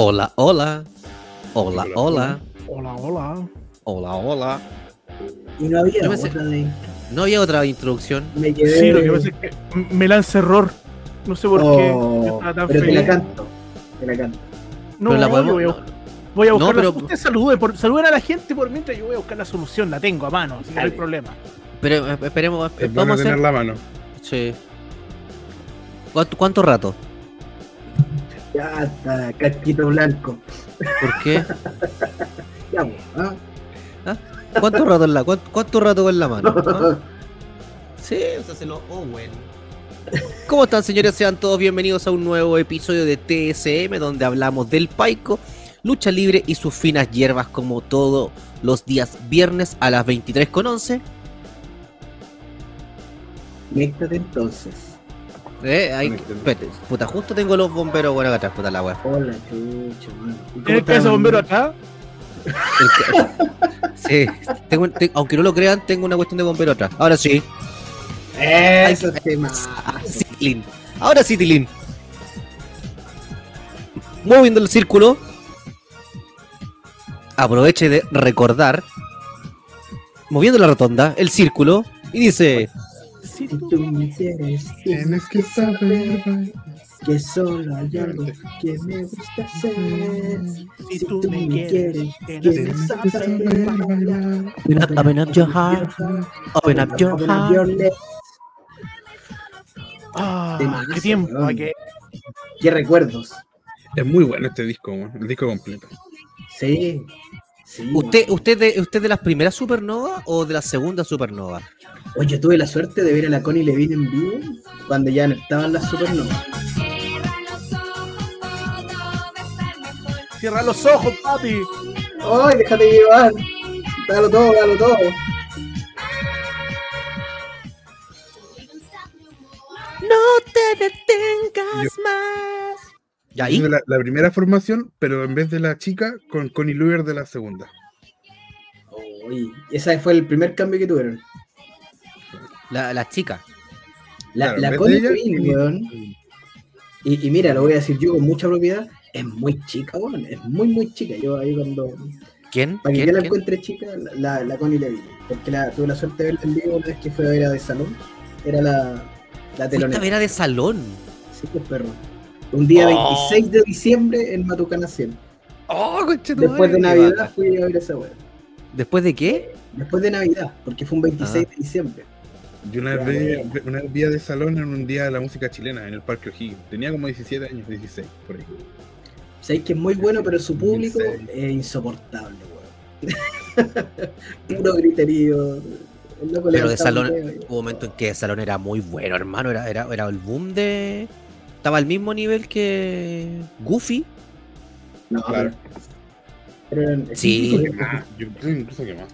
Hola, hola. Hola, hola. Hola, hola. Hola, hola. Y no había Yo pensé- otra de. No había otra introducción. Me. Sí, lo que pasa es que me lanza error. No sé por Oh, qué. Estaba tan pero te feliz. la canto. Te la canto. No, pero la yo podemos. voy a, no, voy a buscar. No, la- pero- Usted salude, por, saluden a la gente por mientras yo voy a buscar la solución. La tengo a mano, así que no hay problema. pero eh, esperemos. eh, Es vamos a tener hacer. la mano. Sí. ¿Cuánto, cuánto rato? Ya está, casquito blanco. ¿Por qué? Ya, pues, ¿ah? ¿Cuánto rato en la, cuánto, cuánto rato con la mano? ¿Ah? Sí, o sea, se lo Owen. ¿Cómo están, señores? Sean todos bienvenidos a un nuevo episodio de TSM, donde hablamos del Paico, lucha libre y sus finas hierbas, como todos los días viernes a las 23.11. Conéctate entonces. Eh, Conéctenme. espérate, puta, justo tengo los bomberos bueno acá atrás, puta la wea. Hola, chucho, mano. ¿Y cómo ¿Tienes está, ese bombero acá? Sí, tengo, te- aunque no lo crean, tengo una cuestión de bombero atrás. Ahora sí. Eso es tema. Ah, sí. Ahora sí, Tilín. Moviendo el círculo. Aproveche de recordar. Moviendo la rotonda, el círculo. Y dice. Si tú me quieres, Tienes que saber que solo hay algo que me gusta hacer. Si tú me quieres, tienes que saber bailar. Open up, your heart. Open up your heart. Ah, Temazo, qué tiempo. qué- Qué recuerdos. Es muy bueno este disco, el disco completo. Sí. sí ¿Usted, usted, de, ¿Usted de las primeras supernova o de la segunda supernova? Oye, yo tuve la suerte de ver a la Connie Levine en vivo cuando ya no estaban las supernovas. Cierra los ojos, papi. ¡Ay, déjate llevar! Dalo todo, dalo todo. No te detengas Yo- más. ¿Y ahí? la, la primera formación, pero en vez de la chica, con Connie Luger de la segunda. Uy, ese fue el primer cambio que tuvieron. La, la chica. La, Claro, la Connie Connie- weón. Y, y mira, lo voy a decir yo con mucha propiedad. Es muy chica, weón. Es muy, muy chica. Yo ahí cuando. ¿Quién? Para que ¿Quién? yo la ¿Quién? encuentre chica, la, la, la Connie Levine. Porque la, tuve la suerte de verla en vivo una vez que fue a ver a de salón. Era la, la telonera. a ver a de salón. Sí, pues perro. Un día Oh. 26 de diciembre en Matucana 100. Oh, Después de Navidad fui a ver esa weá. ¿Después de qué? Después de Navidad, porque fue un 26 Ah. de diciembre. Yo una vez, una vez vi a de salón en un día de la música chilena, en el Parque O'Higgins. Tenía como 17 años, 16, por ahí. Sabéis que es muy bueno, pero su público 2006. es insoportable, weón. Puro griterío. El Pero de salón, hubo un momento en que de salón era muy bueno, hermano. Era, era, era el boom de. Estaba al mismo nivel que Goofy. No, Claro. pero Sí. Incluso que más, Yo creo incluso que más.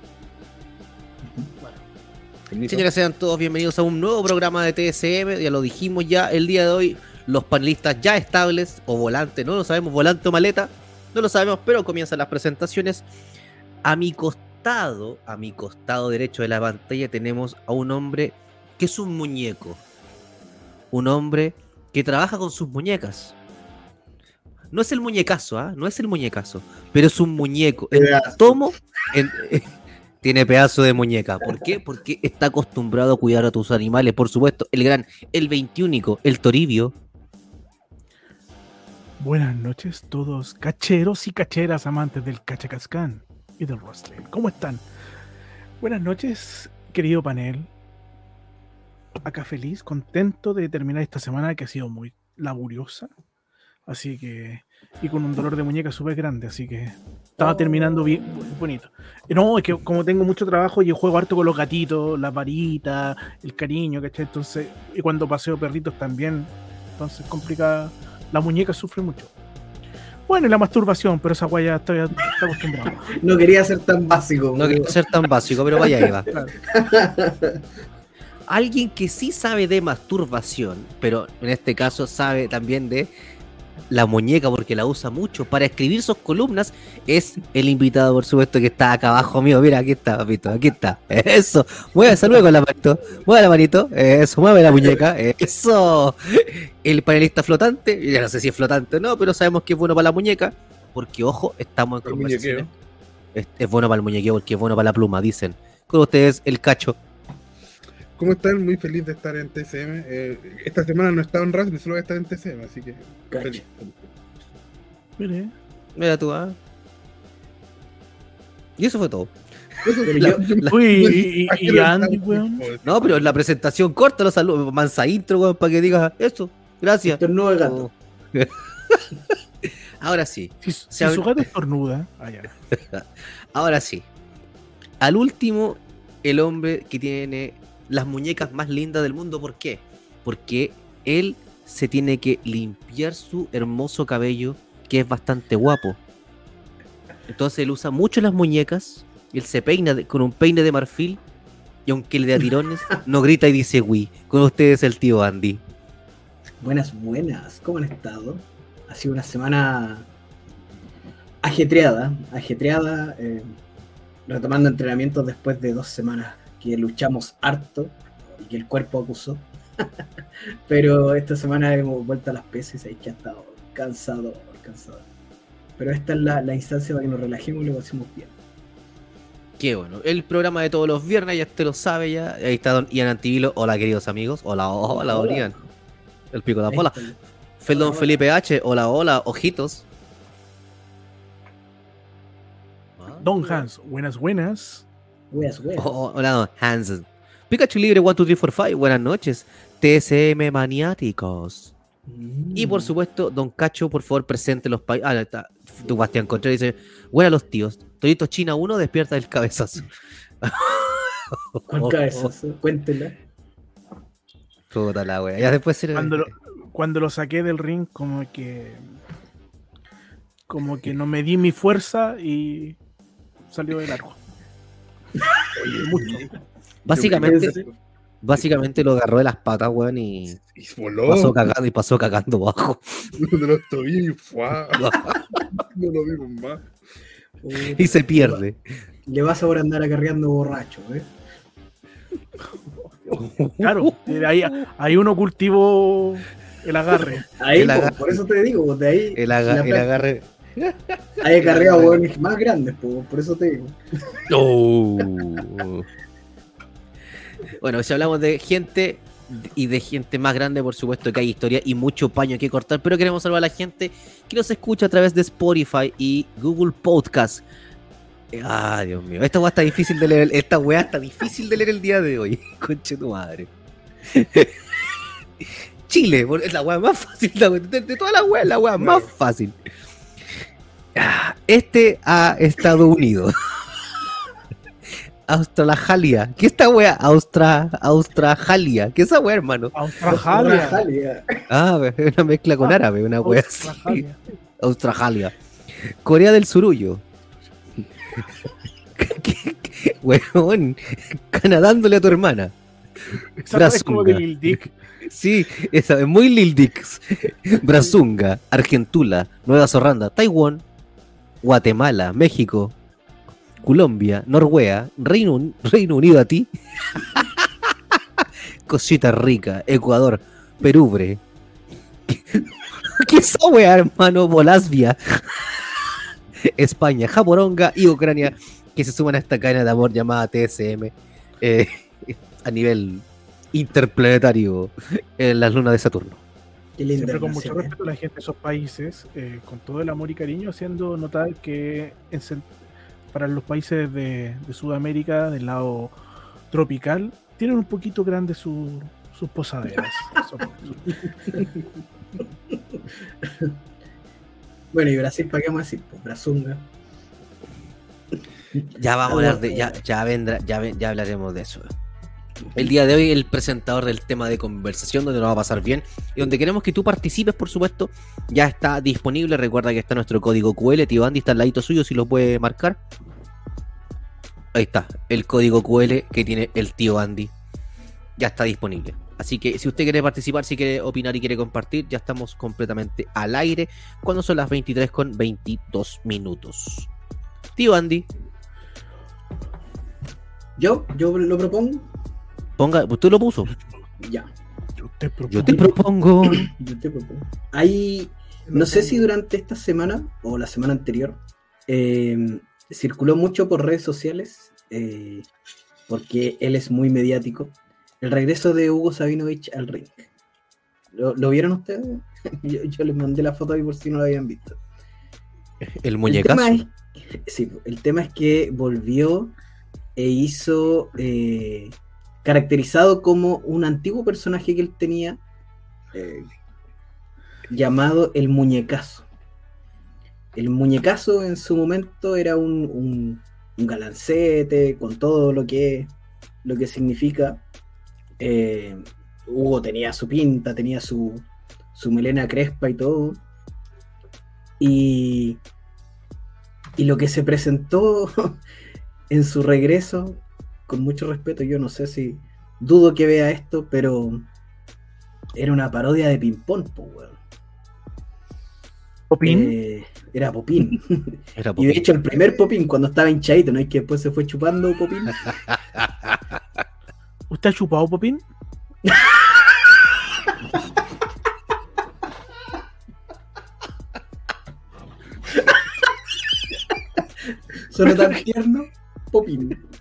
Señores, sean todos bienvenidos a un nuevo programa de TSM. Ya lo dijimos ya el día de hoy. Los panelistas ya estables o volante, no lo sabemos, volante o maleta, no lo sabemos, pero comienzan las presentaciones. A mi costado, a mi costado derecho de la pantalla, tenemos a un hombre que es un muñeco. Un hombre que trabaja con sus muñecas. No es el muñecazo, ¿ah? No es el muñecazo, pero es un muñeco. En tomo, en- tiene pedazo de muñeca. ¿Por qué? Porque está acostumbrado a cuidar a tus animales. Por supuesto, el gran, el 21, el Toribio. Buenas noches, todos cacheros y cacheras amantes del cachacascán y del wrestling. ¿Cómo están? Buenas noches, querido panel. Acá feliz, contento de terminar esta semana que ha sido muy laboriosa. Así que. Y con un dolor de muñeca súper grande, así que. Estaba terminando bien bonito. No, es que como tengo mucho trabajo, yo juego harto con los gatitos, las varitas, el cariño, ¿cachai? Entonces, y cuando paseo perritos también, entonces complica. La muñeca sufre mucho. Bueno, y la masturbación, pero esa guaya estoy está acostumbrado. No quería ser tan básico. No quiero ser tan básico, pero vaya Eva. Claro. Alguien que sí sabe de masturbación, pero en este caso sabe también de la muñeca porque la usa mucho para escribir sus columnas, es el invitado, por supuesto, que está acá abajo mío. Mira, aquí está, papito, aquí está. Eso. Mueve, saluda con la manito. Mueve la manito. Eso, mueve la muñeca. Eso. El panelista flotante. Ya no sé si es flotante o no, pero sabemos que es bueno para la muñeca. Porque, ojo, estamos en El conversaciones. Es, es bueno para el muñequeo porque es bueno para la pluma, dicen. Con ustedes, el cacho. ¿Cómo están? Muy feliz de estar en TCM. Eh, esta semana no he estado en Raspberry, solo voy a estar en TCM, así que feliz. Mire, Mira tú, ¿ah? Y eso fue todo. La- yo- la- Uy, y, y- ¿Para qué y lo Andy, weón. No, pero la presentación corta, los saludos, mansa intro, weón, para que digas eso. Gracias. Estornudo de gato. Ahora sí, Si, si Se su gato estornuda, ah, ahora sí. Al último, el hombre que tiene las muñecas más lindas del mundo. ¿Por qué? Porque él se tiene que limpiar su hermoso cabello, que es bastante guapo. Entonces él usa mucho las muñecas, él se peina de- con un peine de marfil, y aunque le dé a tirones, no grita y dice Wii. Con ustedes el tío Andy. Buenas, buenas. ¿Cómo han estado? Ha sido una semana ajetreada, ajetreada, eh, retomando entrenamientos después de dos semanas que luchamos harto y que el cuerpo acusó. Pero esta semana hemos vuelto a las peces y que ha estado cansado, cansado. Pero esta es la, la instancia para que nos relajemos y lo pasemos bien. Qué bueno. El programa de todos los viernes, ya usted lo sabe ya. Ahí está Don Ian Antivilo. Hola, queridos amigos. Hola, hola, Don Hola. Ian. El pico de la Ahí bola. está. Fel Don Hola. Felipe H. Hola, hola, ojitos. Don Hans, buenas, buenas. Weas, weas. Oh, hola, Don Hansen. Pikachu Libre 1, 2, 3, 4, 5. Buenas noches. TSM Maniáticos. Y por Mm. supuesto, Don Cacho, por favor, presente los países. Ah, está. Tu Bastián Contreras dice: Buena los tíos. Torito China 1, despierta del cabezazo. ¿Cuál cabezazo? Cuéntela. Puta la wea. Ya después se Cuando lo, cuando lo saqué del ring, como que. Como que no me di mi fuerza y salió de largo. Oye, Mucho. Básicamente, básicamente lo agarró de las patas, weón, y Y voló pasó cagando y pasó cagando bajo. de los tobillos y ¡fua! no lo vimos más. y se pierde. Le vas ahora a andar acarreando borracho, ¿eh? Claro, de ahí, ahí uno cultivó el agarre. Ahí, El po, agarre. por eso te digo, de ahí El, aga- agarre. Hay acarreado hueones más grandes, po, por eso te digo. Oh. Bueno, si hablamos de gente y de gente más grande, por supuesto que hay historia y mucho paño que cortar, pero queremos salvar a la gente que nos escucha a través de Spotify y Google Podcast. Ah, Dios mío. Esta weá está difícil de leer. Esta weá está difícil de leer el día de hoy. Conche tu madre. Chile, es la weá más fácil. weá- De, de todas las weas, la weá más fácil. Este a Estados Unidos. Australajalia. ¿Qué es esta wea? Austra, Austrajalia. ¿Qué es esa wea, hermano? Australia. Australia. Ah, es una mezcla con árabe, una wea así. Australia. Corea del Surullo. ¿Qué- qué- Weón, canadándole a tu hermana. Brasunga. Sí, esa es muy Lil Dix. Brasunga, Argentula, Nueva Zorranda, Taiwán, Guatemala, México, Colombia, Noruega, Reino, Un- Reino Unido a ti. Cosita Rica, Ecuador, Perubre. ¿Qué wea, hermano? Bolasvia. España, Japoronga y Ucrania que se suman a esta cadena de amor llamada TSM eh, a nivel interplanetario en las lunas de Saturno. Qué linda Siempre con mucho ¿eh? respeto a la gente de esos países, eh, con todo el amor y cariño, haciendo notar que en para los países de, de Sudamérica, del lado tropical, tienen un poquito grandes su- sus posaderas. Bueno, y Brasil, ¿para qué vamos a decir? Pues Brasunga. Ya vamos a hablar de, ya, ya vendrá, ya, ya hablaremos de eso. El día de hoy el presentador del tema de conversación donde nos va a pasar bien y donde queremos que tú participes, por supuesto, ya está disponible. Recuerda que está nuestro código QL, tío Andy está al ladito suyo si lo puede marcar. Ahí está, el código QL que tiene el tío Andy. Ya está disponible. Así que si usted quiere participar, si quiere opinar y quiere compartir, ya estamos completamente al aire cuando son las 23 con 22 minutos. Tío Andy, Yo, yo lo propongo. Ponga, usted lo puso. Ya, Yo te propongo. Yo te propongo. yo te propongo. Hay, no sé si durante esta semana o la semana anterior eh, circuló mucho por redes sociales, eh, porque él es muy mediático, el regreso de Hugo Sabinovich al ring. ¿Lo, lo vieron ustedes? yo, yo les mandé la foto ahí por si no lo habían visto. El El tema, muñecazo. es, sí, el tema es que volvió e hizo eh, caracterizado como un antiguo personaje que él tenía eh, llamado el muñecazo. El muñecazo en su momento era un, galancete con todo lo que, lo que significa. Eh, Hugo tenía su pinta, tenía su, su melena crespa y todo. Y, y lo que se presentó en su regreso, con mucho respeto, yo no sé si dudo que vea esto, pero era una parodia de ping-pong, po, weón. ¿Popín? Eh, era Popín. Era Y de hecho, el primer Popín, cuando estaba hinchadito, ¿no? Y que después se fue chupando Popín. ¿Usted ha chupado, Popín? Solo tan tierno, Bonito.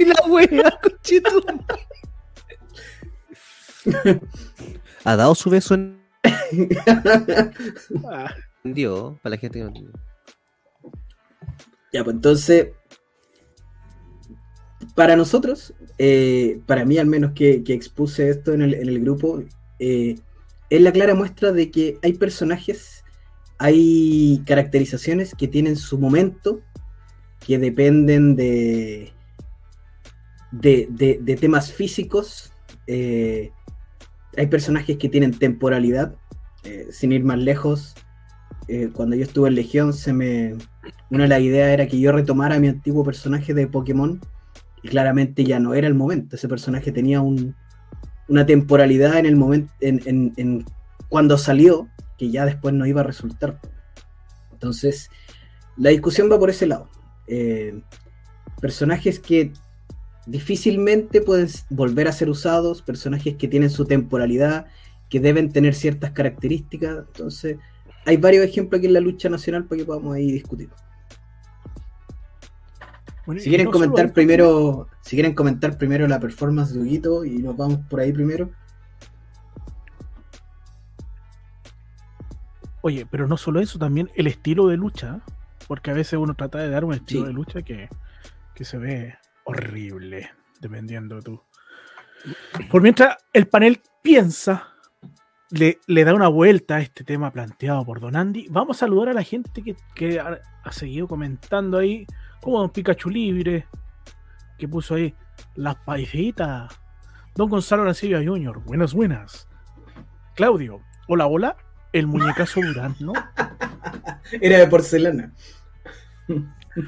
la wea, conchito. Ha dado su beso en Ah, Dios, para la gente que no entiende. Ya, pues entonces, para nosotros, eh, para mí al menos que, que expuse esto en el, en el grupo, eh, es la clara muestra de que hay personajes, hay caracterizaciones que tienen su momento, que dependen de, de, de- temas físicos. eh, hay personajes que tienen temporalidad, eh, sin ir más lejos. eh, cuando yo estuve en Legión, se me, una de las ideas era que yo retomara mi antiguo personaje de Pokémon y claramente ya no era el momento. Ese personaje tenía un- una temporalidad en el momento, en, en- en cuando salió, que ya después no iba a resultar. Entonces, la discusión va por ese lado. Eh, personajes que difícilmente pueden volver a ser usados, personajes que tienen su temporalidad, que deben tener ciertas características. Entonces, hay varios ejemplos aquí en la lucha nacional para que podamos ahí discutir. bueno, Si quieren no comentar primero, si quieren comentar primero la performance de Huguito y nos vamos por ahí primero. Oye, pero no solo eso, también el estilo de lucha, porque a veces uno trata de dar un estilo Sí. de lucha que, que se ve horrible, dependiendo de tú. Por mientras el panel piensa, le, le da una vuelta a este tema planteado por Don Andy, vamos a saludar a la gente que, que ha, ha seguido comentando ahí, como Don Pikachu Libre, que puso ahí las paisitas. Don Gonzalo Arancibia Jr., buenas, buenas. Claudio, hola, hola. El muñecazo Durán, ¿no? Era de porcelana.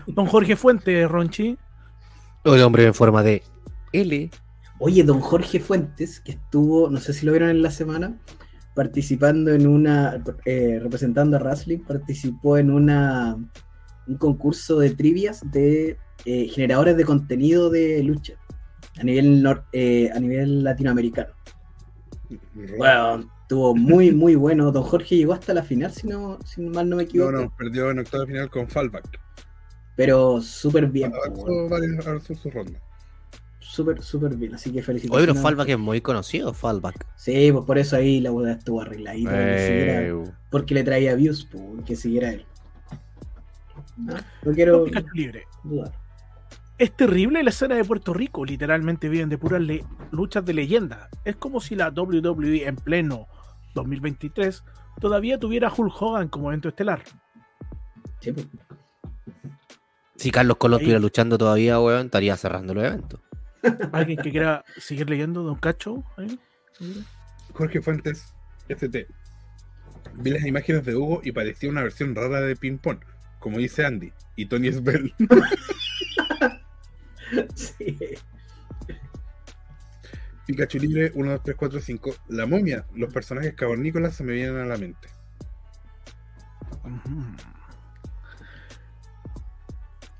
Don Jorge Fuentes, Ronchi. El hombre en forma de L. Oye, don Jorge Fuentes, que estuvo, no sé si lo vieron en la semana, participando en una, eh, representando a Wrestling, participó en una un concurso de trivias de eh, generadores de contenido de lucha a nivel nor- eh, a nivel latinoamericano. Bueno, estuvo muy muy bueno. Don Jorge llegó hasta la final, si no, si mal no me No, equivoco. no, perdió en octavo final con Fallback. Pero súper bien, varias- avanzó su ronda. súper súper bien. Así que Oye, felicitaciones. pero Fallback es muy conocido, Fallback. Sí, pues por eso ahí la boda estuvo arregladita. que siguiera- Eh, porque le traía views, pues, que siguiera él. No, no quiero Libre. dudar. Es terrible la escena de Puerto Rico. Literalmente viven de puras luchas de leyenda. Es como si la WWE en pleno 2023 todavía tuviera Hulk Hogan como evento estelar. Sí, pues. Si Carlos Colón estuviera luchando todavía, weón, estaría cerrando los eventos. ¿Alguien que quiera seguir leyendo Don Cacho? ¿Ahí? Jorge Fuentes, ST. Vi las imágenes de Hugo y parecía una versión rara de ping pong, como dice Andy, y Tony Sbell. Sí. Pikachu Libre 1, 2, 3, 4, 5. La momia, los personajes cavernícolas se me vienen a la mente.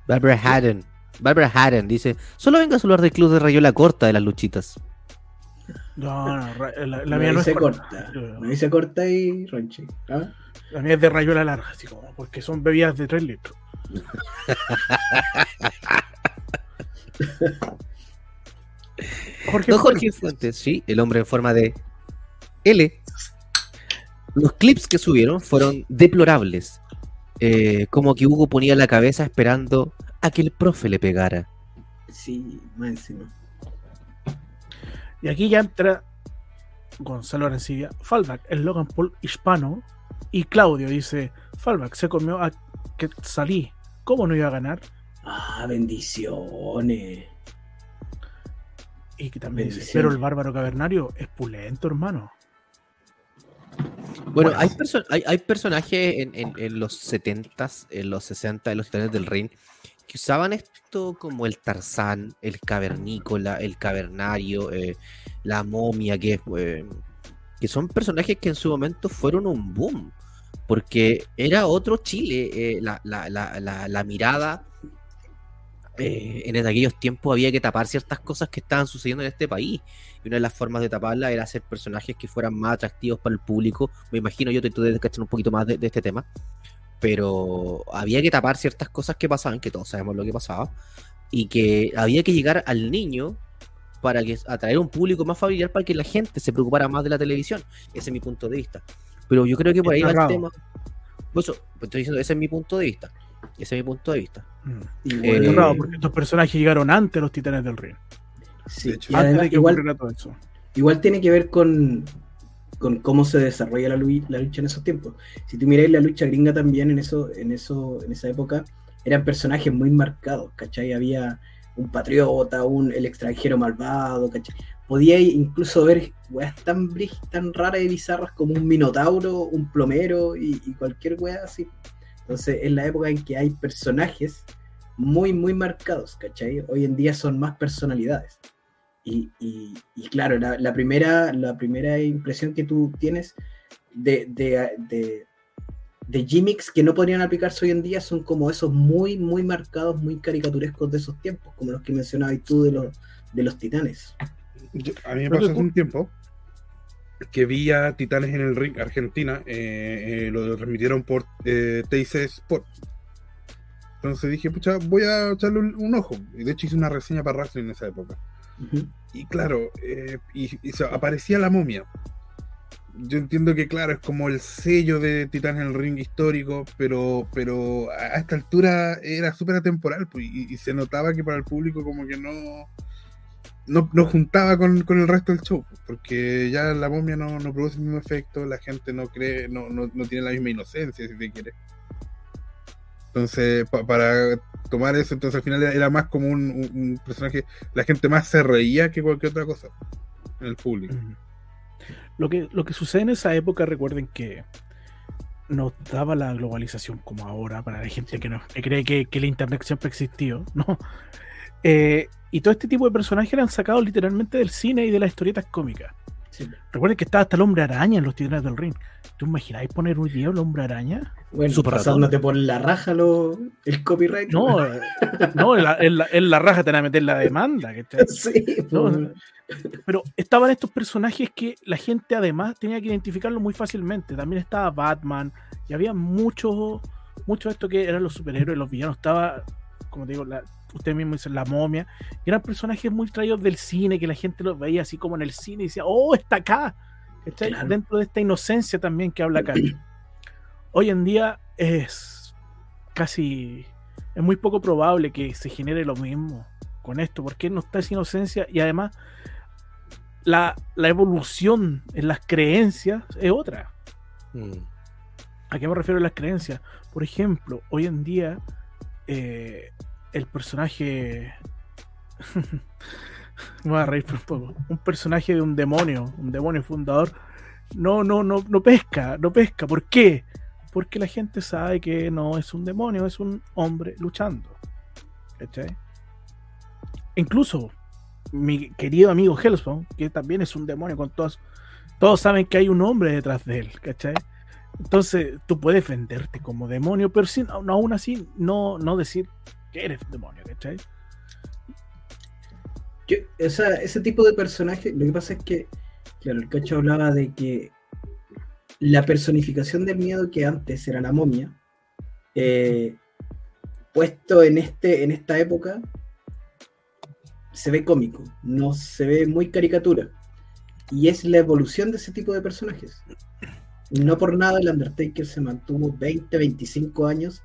Barbara Haddon. Barbara Haddon dice: Solo venga a hablar del club de Rayola Corta de las luchitas. No, no, la, la mía no es dice corta. corta. No dice corta y ronchi. ¿ah? La mía es de rayuela larga, así como, porque son bebidas de 3 litros. Jorge, Don Jorge Fuentes, sí, el hombre en forma de L. Los clips que subieron fueron deplorables. Eh, como que Hugo ponía la cabeza esperando a que el profe le pegara. Sí, más encima. Y aquí ya entra Gonzalo Arancibia, Fallback, el Logan Paul hispano, y Claudio dice, Fallback se comió a que salí, ¿cómo no iba a ganar? Ah, bendiciones. Y que también dice, pero el bárbaro cavernario es pulento, hermano. Bueno, Bueno. hay, perso- hay, hay personajes en, en- en los 70s, en los 60, en los titanes del ring, que usaban esto como el Tarzán, el cavernícola, el cavernario, eh, la momia, que, eh, que son personajes que en su momento fueron un boom, porque era otro Chile, eh, la, la- la- la- la mirada. Eh, en aquellos tiempos había que tapar ciertas cosas que estaban sucediendo en este país. Y una de las formas de taparla era hacer personajes que fueran más atractivos para el público. Me imagino yo tú debes cachar un poquito más de, de este tema. Pero había que tapar ciertas cosas que pasaban, que todos sabemos lo que pasaba. Y que había que llegar al niño para que atraer un público más familiar para que la gente se preocupara más de la televisión. Ese es mi punto de vista. Pero yo creo que por ahí va el tema. Por eso, pues estoy diciendo, ese es mi punto de vista. Ese es mi punto de vista. Mm. Eh, Es raro, porque estos personajes llegaron antes de los titanes del ring. sí, de hecho, y Antes además, de que igual, todo eso. igual tiene que ver con, con cómo se desarrolla la, lu- la lucha en esos tiempos. Si tú miráis la lucha gringa también en eso, en eso, en esa época, eran personajes muy marcados, ¿cachai? Había un patriota, un el extranjero malvado, ¿cachai? Podía incluso ver weas tan tan raras y bizarras como un minotauro, un plomero y, y cualquier wea así. Entonces, es la época en que hay personajes muy, muy marcados, ¿cachai? Hoy en día son más personalidades. Y, y- y claro, la, la primera, la primera impresión que tú tienes de, de, de, de gimmicks que no podrían aplicarse hoy en día son como esos muy, muy marcados, muy caricaturescos de esos tiempos, como los que mencionabas tú de los, de los titanes. Yo- a mí me pasó hace un tiempo que vi a Titanes en el Ring Argentina, eh, eh, lo transmitieron por eh, TIC Sport. Entonces dije, pucha, voy a echarle un, un ojo. Y de hecho hice una reseña para Wrestling en esa época. Y claro, eh, y, aparecía la momia. Yo entiendo que, claro, es como el sello de Titanes en el ring histórico, pero, pero a esta altura era súper atemporal pues, y, y se notaba que para el público como que no, no, no juntaba con, con el resto del show, porque ya la momia no, no produce el mismo efecto, la gente no cree, no, no, no tiene la misma inocencia, si se quiere. Entonces, pa- para tomar eso, entonces al final era, más como un, un- un personaje, la gente más se reía que cualquier otra cosa en el público. Lo que, lo que sucede en esa época, recuerden que no daba la globalización como ahora, para la gente que, no, que cree que, que el internet siempre existió, ¿no? Eh, y todo este tipo de personajes eran sacados literalmente del cine y de las historietas cómicas. Sí. Recuerden que estaba hasta el hombre araña en los titanes del ring. ¿Tú imagináis poner un día el hombre araña? Bueno, Super pasándote por la raja lo, el copyright. No, no, en la, en la- en la raja te van a meter la demanda. ¿cachai? sí, No, pues, no. Pero estaban estos personajes que la gente además tenía que identificarlos muy fácilmente. También estaba Batman y había muchos mucho de esto que eran los superhéroes, los villanos. Estaba, como te digo, la, usted mismo dice, la momia. Y eran personajes muy traídos del cine que la gente los veía así como en el cine y decía, oh, está acá. Claro. Dentro de esta inocencia también que habla acá. Hoy en día es casi. Es muy poco probable que se genere lo mismo con esto, porque no está esa inocencia y además la, la evolución en las creencias es otra. Mm. ¿A qué me refiero en las creencias? Por ejemplo, hoy en día eh, el personaje... me voy a reír por un poco. Un personaje de un demonio, un demonio fundador, no, no, no, no pesca, no pesca. ¿Por qué? Porque la gente sabe que no es un demonio, es un hombre luchando. ¿Cachai? Incluso mi querido amigo Hellspawn, que también es un demonio con todos. Todos saben que hay un hombre detrás de él, ¿cachai? Entonces tú puedes venderte como demonio, pero sin, aún así no, no decir que eres demonio, ¿cachai? O sea, ese tipo de personaje, lo que pasa es que, claro, el cacho hablaba de que la personificación del miedo que antes era la momia, eh, puesto en, este, en esta época, se ve cómico, no se ve muy caricatura. Y es la evolución de ese tipo de personajes. No por nada el Undertaker se mantuvo 20, 25 años,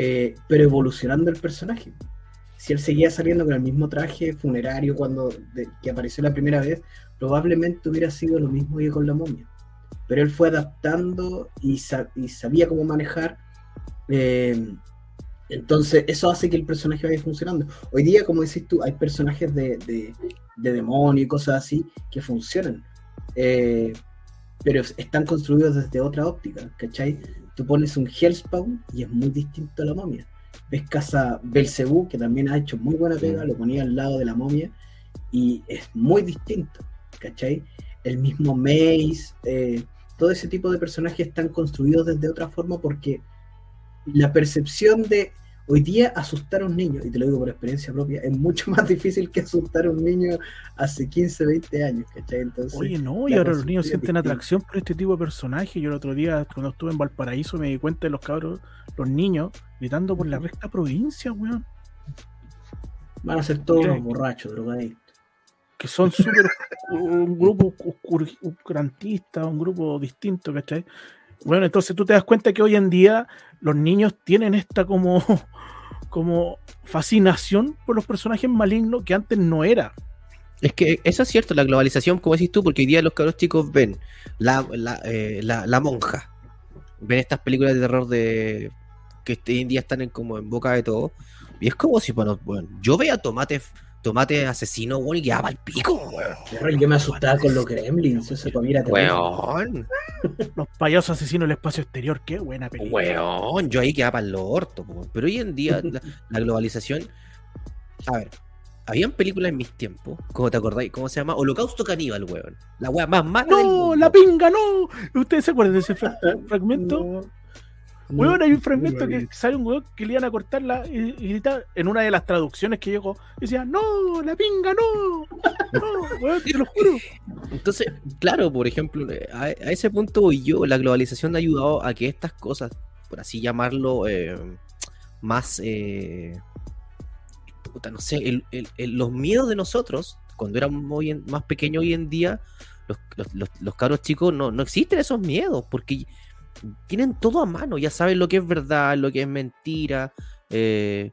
eh, pero evolucionando el personaje. Si él seguía saliendo con el mismo traje funerario cuando que apareció la primera vez, probablemente hubiera sido lo mismo que con la momia. Pero él fue adaptando y, sabía cómo manejar. Eh, entonces, eso hace que el personaje vaya funcionando. Hoy día, como decís tú, hay personajes de, de, demonio y cosas así que funcionan. Eh, pero están construidos desde otra óptica, ¿cachai? Tú pones un Hellspawn y es muy distinto a la momia. Ves Casa Belcebú, que también ha hecho muy buena pega, lo ponía al lado de la momia y es muy distinto, ¿cachai? El mismo Maze, eh, todo ese tipo de personajes están construidos desde otra forma porque la percepción de hoy día asustar a un niño, y te lo digo por experiencia propia, es mucho más difícil que asustar a un niño hace 15, 20 años, ¿cachai? Entonces, Oye, no, y ahora los niños sienten atracción por este tipo de personajes. Yo el otro día, cuando estuve en Valparaíso, me di cuenta de los cabros, los niños, gritando por la recta provincia, weón. Van a ser todos los borrachos, drogadictos. Que son súper un grupo oscurantista, un grupo distinto, ¿cachai? Bueno, entonces tú te das cuenta que hoy en día los niños tienen esta como, como fascinación por los personajes malignos que antes no era. Es que eso es cierto, la globalización, como decís tú, porque hoy día los cabros chicos ven la, la, eh, la, monja, ven estas películas de terror de que hoy en día están en, como en boca de todo, y es como si, bueno, bueno yo vea Tomate tomate asesino, weón, y quedaba al pico, weón. Yo me asustaba con los gremlins, eso mira Weón. Los payasos asesinos del espacio exterior, qué buena película. Weón, yo ahí quedaba para el orto, weón. Pero hoy en día, la, globalización. A ver, habían películas en mis tiempos, ¿cómo te acordáis? ¿Cómo se llama? Holocausto Caníbal, weón. La weá más mala. ¡No! ¡La pinga, no! ¿Ustedes se acuerdan de ese fragmento? Weón, hay un fragmento que sale un weón que le iban a cortarla y, grita en una de las traducciones que llegó. decía, no, la pinga, no. No, weón, te lo juro. Entonces, claro, por ejemplo, a, ese punto voy yo, la globalización ha ayudado a que estas cosas, por así llamarlo, eh, más, eh, puta, no sé, los miedos de nosotros, cuando éramos más pequeños hoy en día, los, los, los, cabros chicos no, no existen esos miedos, porque tienen todo a mano, ya saben lo que es verdad, lo que es mentira. Eh,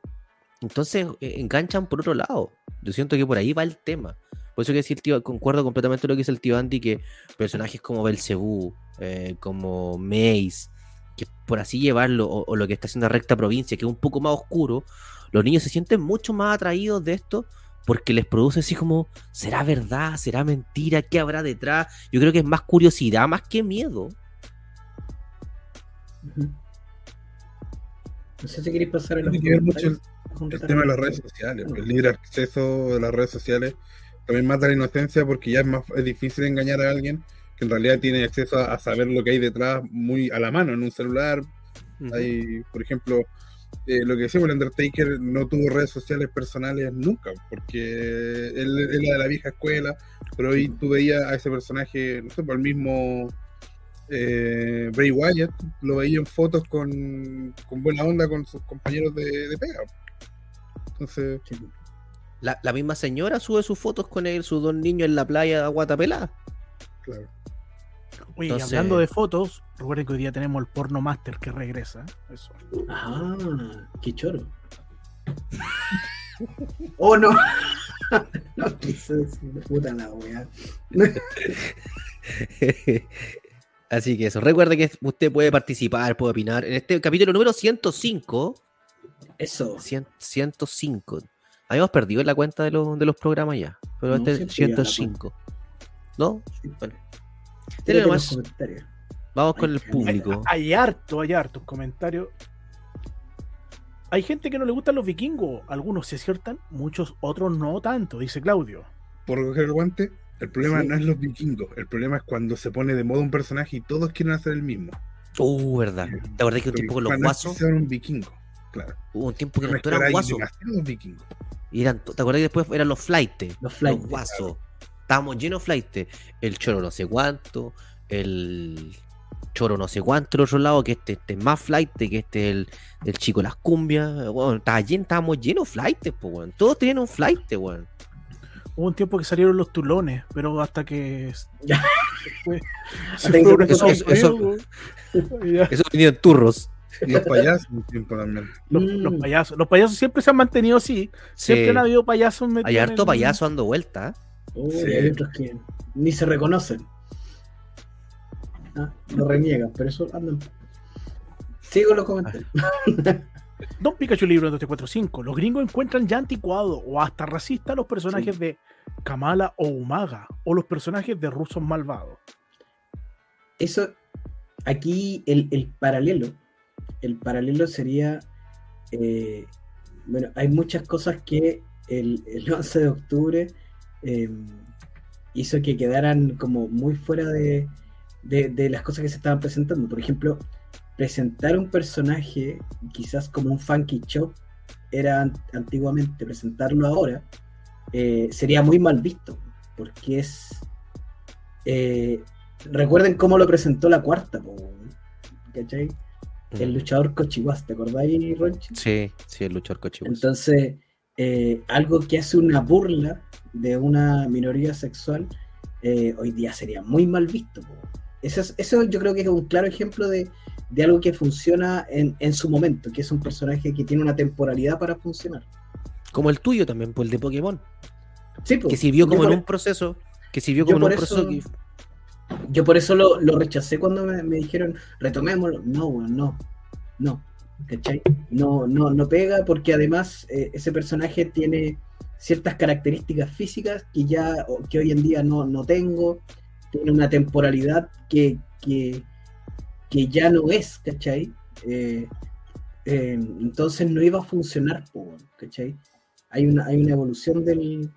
entonces eh, enganchan por otro lado. Yo siento que por ahí va el tema. Por eso que decir, tío, concuerdo completamente con lo que dice el tío Andy, que personajes como Belcebú, eh, como Mace, que por así llevarlo, o, lo que está haciendo Recta Provincia, que es un poco más oscuro, los niños se sienten mucho más atraídos de esto porque les produce así como, ¿será verdad? ¿Será mentira? ¿Qué habrá detrás? Yo creo que es más curiosidad, más que miedo. No sé si queréis pasar el, tema de las redes sociales. El libre acceso de las redes sociales también mata la inocencia porque ya es más difícil engañar a alguien que en realidad tiene acceso a, saber lo que hay detrás muy a la mano en un celular. Hay, por ejemplo, eh, lo que decimos, el Undertaker no tuvo redes sociales personales nunca, porque él, era de la vieja escuela, pero hoy tú veías a ese personaje, no sé, por el mismo eh, Bray Wyatt lo veía en fotos con, buena onda con sus compañeros de, pega. Entonces. La, misma señora sube sus fotos con él, sus dos niños en la playa de Guatapelá. Claro. Oye, hablando de fotos, recuerden que hoy día tenemos el porno master que regresa. Eso. Ah, qué choro. oh no. no quise decir puta la wea. Así que eso, recuerde que usted puede participar, puede opinar en este capítulo número 105. Eso. 105. Habíamos perdido la cuenta de, los, de los programas ya, pero este es 105. ¿No? Bueno. Vamos con el público. Hay, harto, hay hartos comentarios. Hay gente que no le gustan los vikingos. Algunos se aciertan, muchos otros no tanto, dice Claudio. Por coger el guante, el problema Sí. no es los vikingos. El problema es cuando se pone de moda un personaje y todos quieren hacer el mismo. Uh, verdad. ¿Te acordás que un tiempo con los que guasos? un vikingo. Claro. Hubo un tiempo que No que eran guasos. Y eran, ¿Te acordás que después eran los flightes? Los Los flights. guasos. Estábamos llenos de flightes. El choro no sé cuánto. El choro no sé cuánto el otro lado. Que este, este es más flight. Que este es el, el chico de las cumbias. Bueno, estaba llen- estábamos llenos de flightes, pues, weón. Todos tenían un flight, weón. Hubo un tiempo que salieron los tulones, pero hasta que. Ya. fue- Hasta que se fueron Eso- eso-. Eso turros. Y los payasos un tiempo también. Los, Mm. los payasos. Los payasos siempre se han mantenido así. Siempre Sí. han habido payasos metidos Hay harto en- payaso dando vuelta. Uy, Sí. hay otros que ni se reconocen. Ah, lo reniegan, pero eso andan. Sigo los comentarios. Don Pikachu Libro 245. Los gringos encuentran ya anticuado o hasta racista los personajes de Kamala o Umaga o los personajes de rusos malvados. Eso, aquí el, el paralelo, el paralelo sería, eh, bueno, hay muchas cosas que el, el 11 de octubre eh, hizo que quedaran como muy fuera de, de- de las cosas que se estaban presentando. Por ejemplo, presentar un personaje quizás como un funky chop era an- antiguamente, presentarlo ahora eh, sería muy mal visto, porque es... eh, recuerden cómo lo presentó la cuarta, ¿cachai? El luchador Cochihuas, ¿te acordáis, Ronchi? Sí, sí, el luchador cochibus. Entonces, eh, algo que hace una burla de una minoría sexual, hoy día sería muy mal visto. po. Eso, es- eso yo creo que es un claro ejemplo de, de algo que funciona en, en su momento, que es un personaje que tiene una temporalidad para funcionar. Como el tuyo también, pues el de Pokémon. Sí, po. Que sirvió como en un proceso. Que sirvió como en un proceso que- Yo por eso lo, lo rechacé cuando me, me dijeron, retomémoslo. No, no, no, ¿cachai? No, no, no pega porque además eh, ese personaje tiene ciertas características físicas que ya, que hoy en día no, no tengo, tiene una temporalidad que, que, que ya no es, ¿cachai? Eh, eh, entonces no iba a funcionar, ¿cachai? Hay una, hay una evolución del,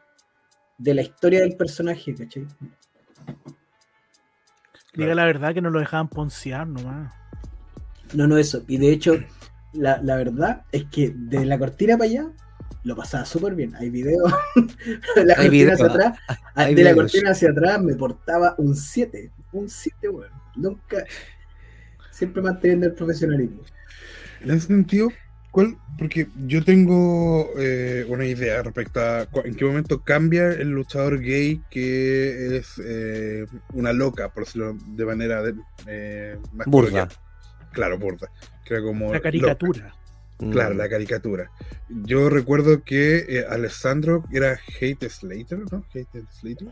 de la historia del personaje, ¿cachai? Diga la verdad que no lo dejaban poncear nomás. No, no, eso. Y de hecho, la, la verdad es que de la cortina para allá lo pasaba súper bien. Hay videos de la Hay cortina video- hacia atrás. hay de la cortina hacia atrás me portaba un 7. Un 7, weón. Nunca. Siempre manteniendo el profesionalismo. En ese sentido, ¿cuál? Porque yo tengo eh, una idea respecto a en qué momento cambia el luchador gay que es eh, una loca, por decirlo de manera de, eh, más Burda. Claro, burda. Que era como La loca. Claro, Mm. la caricatura. Yo recuerdo que eh, Alessandro era Hate Slater, ¿no? Hate Slater.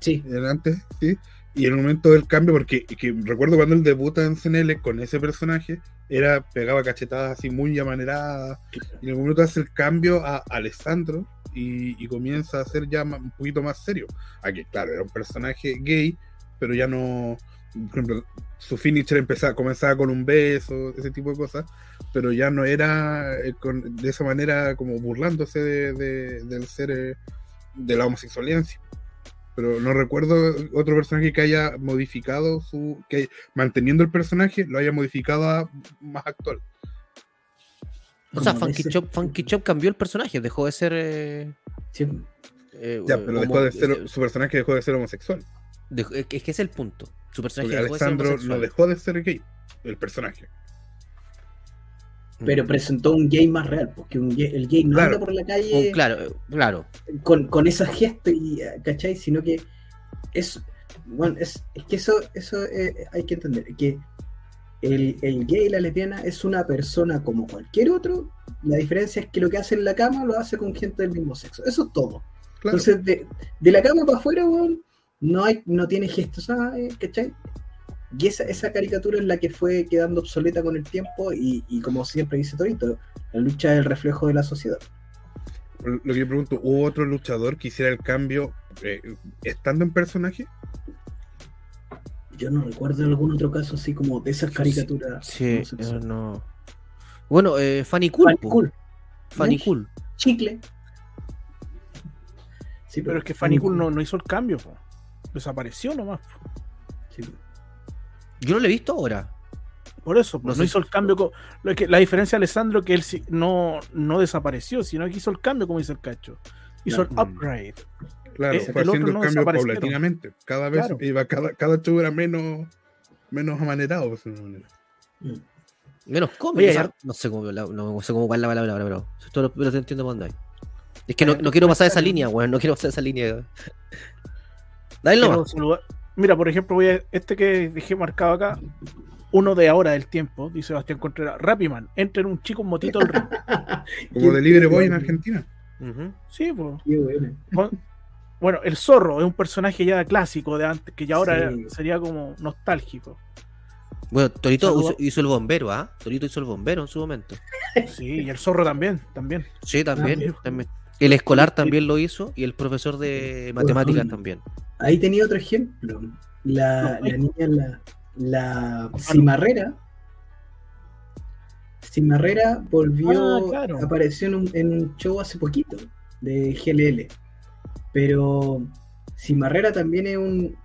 Sí. Era antes, sí. Y en el momento del cambio, porque que recuerdo cuando él debuta en CNL con ese personaje, era pegaba cachetadas así muy amaneradas. Y en algún momento hace el cambio a Alessandro y, y comienza a ser ya un poquito más serio. Aquí, claro, era un personaje gay, pero ya no. Por ejemplo, su finisher empezaba, comenzaba con un beso, ese tipo de cosas, pero ya no era eh, con- de esa manera como burlándose de, de- del ser eh, de la homosexualidad en sí. Pero no recuerdo otro personaje que haya modificado su. que manteniendo el personaje lo haya modificado a más actual. O sea, Funky Chop, Funky Chop cambió el personaje, dejó de ser. eh, sí. eh, Ya, eh, pero dejó de ser, su personaje dejó de ser homosexual. dejó- es que es el punto. Su personaje Porque dejó de ser no dejó de ser gay, el personaje. Mm. Pero presentó un gay más real, porque un gay- el gay no Claro. anda por la Oh, calle claro, eh, claro. con, con esos gestos, y, ¿cachai? Sino que es, bueno, es, es que eso, eso eh, hay que entender, que el, el gay y la lesbiana es una persona como cualquier otro, la diferencia es que lo que hace en la cama lo hace con gente del mismo sexo, eso es todo. Claro. Entonces, de, de la cama para afuera, weón, no, hay, no tiene gestos, eh, ¿cachai? Y esa, esa caricatura es la que fue quedando obsoleta con el tiempo y, y como siempre dice Torito, la lucha es el reflejo de la sociedad. Lo que yo pregunto, ¿hubo otro luchador que hiciera el cambio eh, estando en personaje? Yo no recuerdo algún otro caso así como de esas caricaturas. Sí, eh, no. Bueno, eh, Fanny Cool. Fanny. Cool. Fanny Mesh. Cool. Chicle. Sí, Pero es que Fanny Cool no, no hizo el cambio, po. desapareció nomás. po. Sí. Yo no lo he visto ahora. Por eso, No no, sé hizo el cambio. co- lo que, la diferencia, Alessandro, que él no, no desapareció, sino que hizo el cambio, como dice el cacho. Hizo el upgrade. Claro, Eh, fue el otro haciendo el no cambio paulatinamente. Cada vez Claro. iba, cada, cada show era menos, menos amanerado. por decirlo de una manera. Mm. Menos cómico. Sea, no sé cómo, la- no sé cómo cuál es la palabra, pero esto lo, pero te entiendo por dónde hay. Es que no, no quiero pasar esa línea, weón. No quiero pasar esa línea. Dale Quiero nomás. saludar- Mira, por ejemplo, voy a, este que dejé marcado acá, uno de ahora del tiempo, dice Sebastián Contreras, Rapiman, entra en un chico en motito al ring. Como de Libre Boy en. Argentina. Sí, pues. Bueno. El zorro es un personaje ya clásico de antes, que ya ahora Sí. sería como nostálgico. Bueno, Torito hizo, hizo el bombero, ¿ah? Torito hizo el bombero en su momento. Sí, y el zorro también, también. Sí, también. también. El escolar también lo hizo y el profesor de matemáticas también. Ahí tenía otro ejemplo. La, No, la hay- niña, la, la cimarrera. Cimarrera volvió, Ah, claro. apareció en un, en un show hace poquito de GLL. Pero Cimarrera también es un,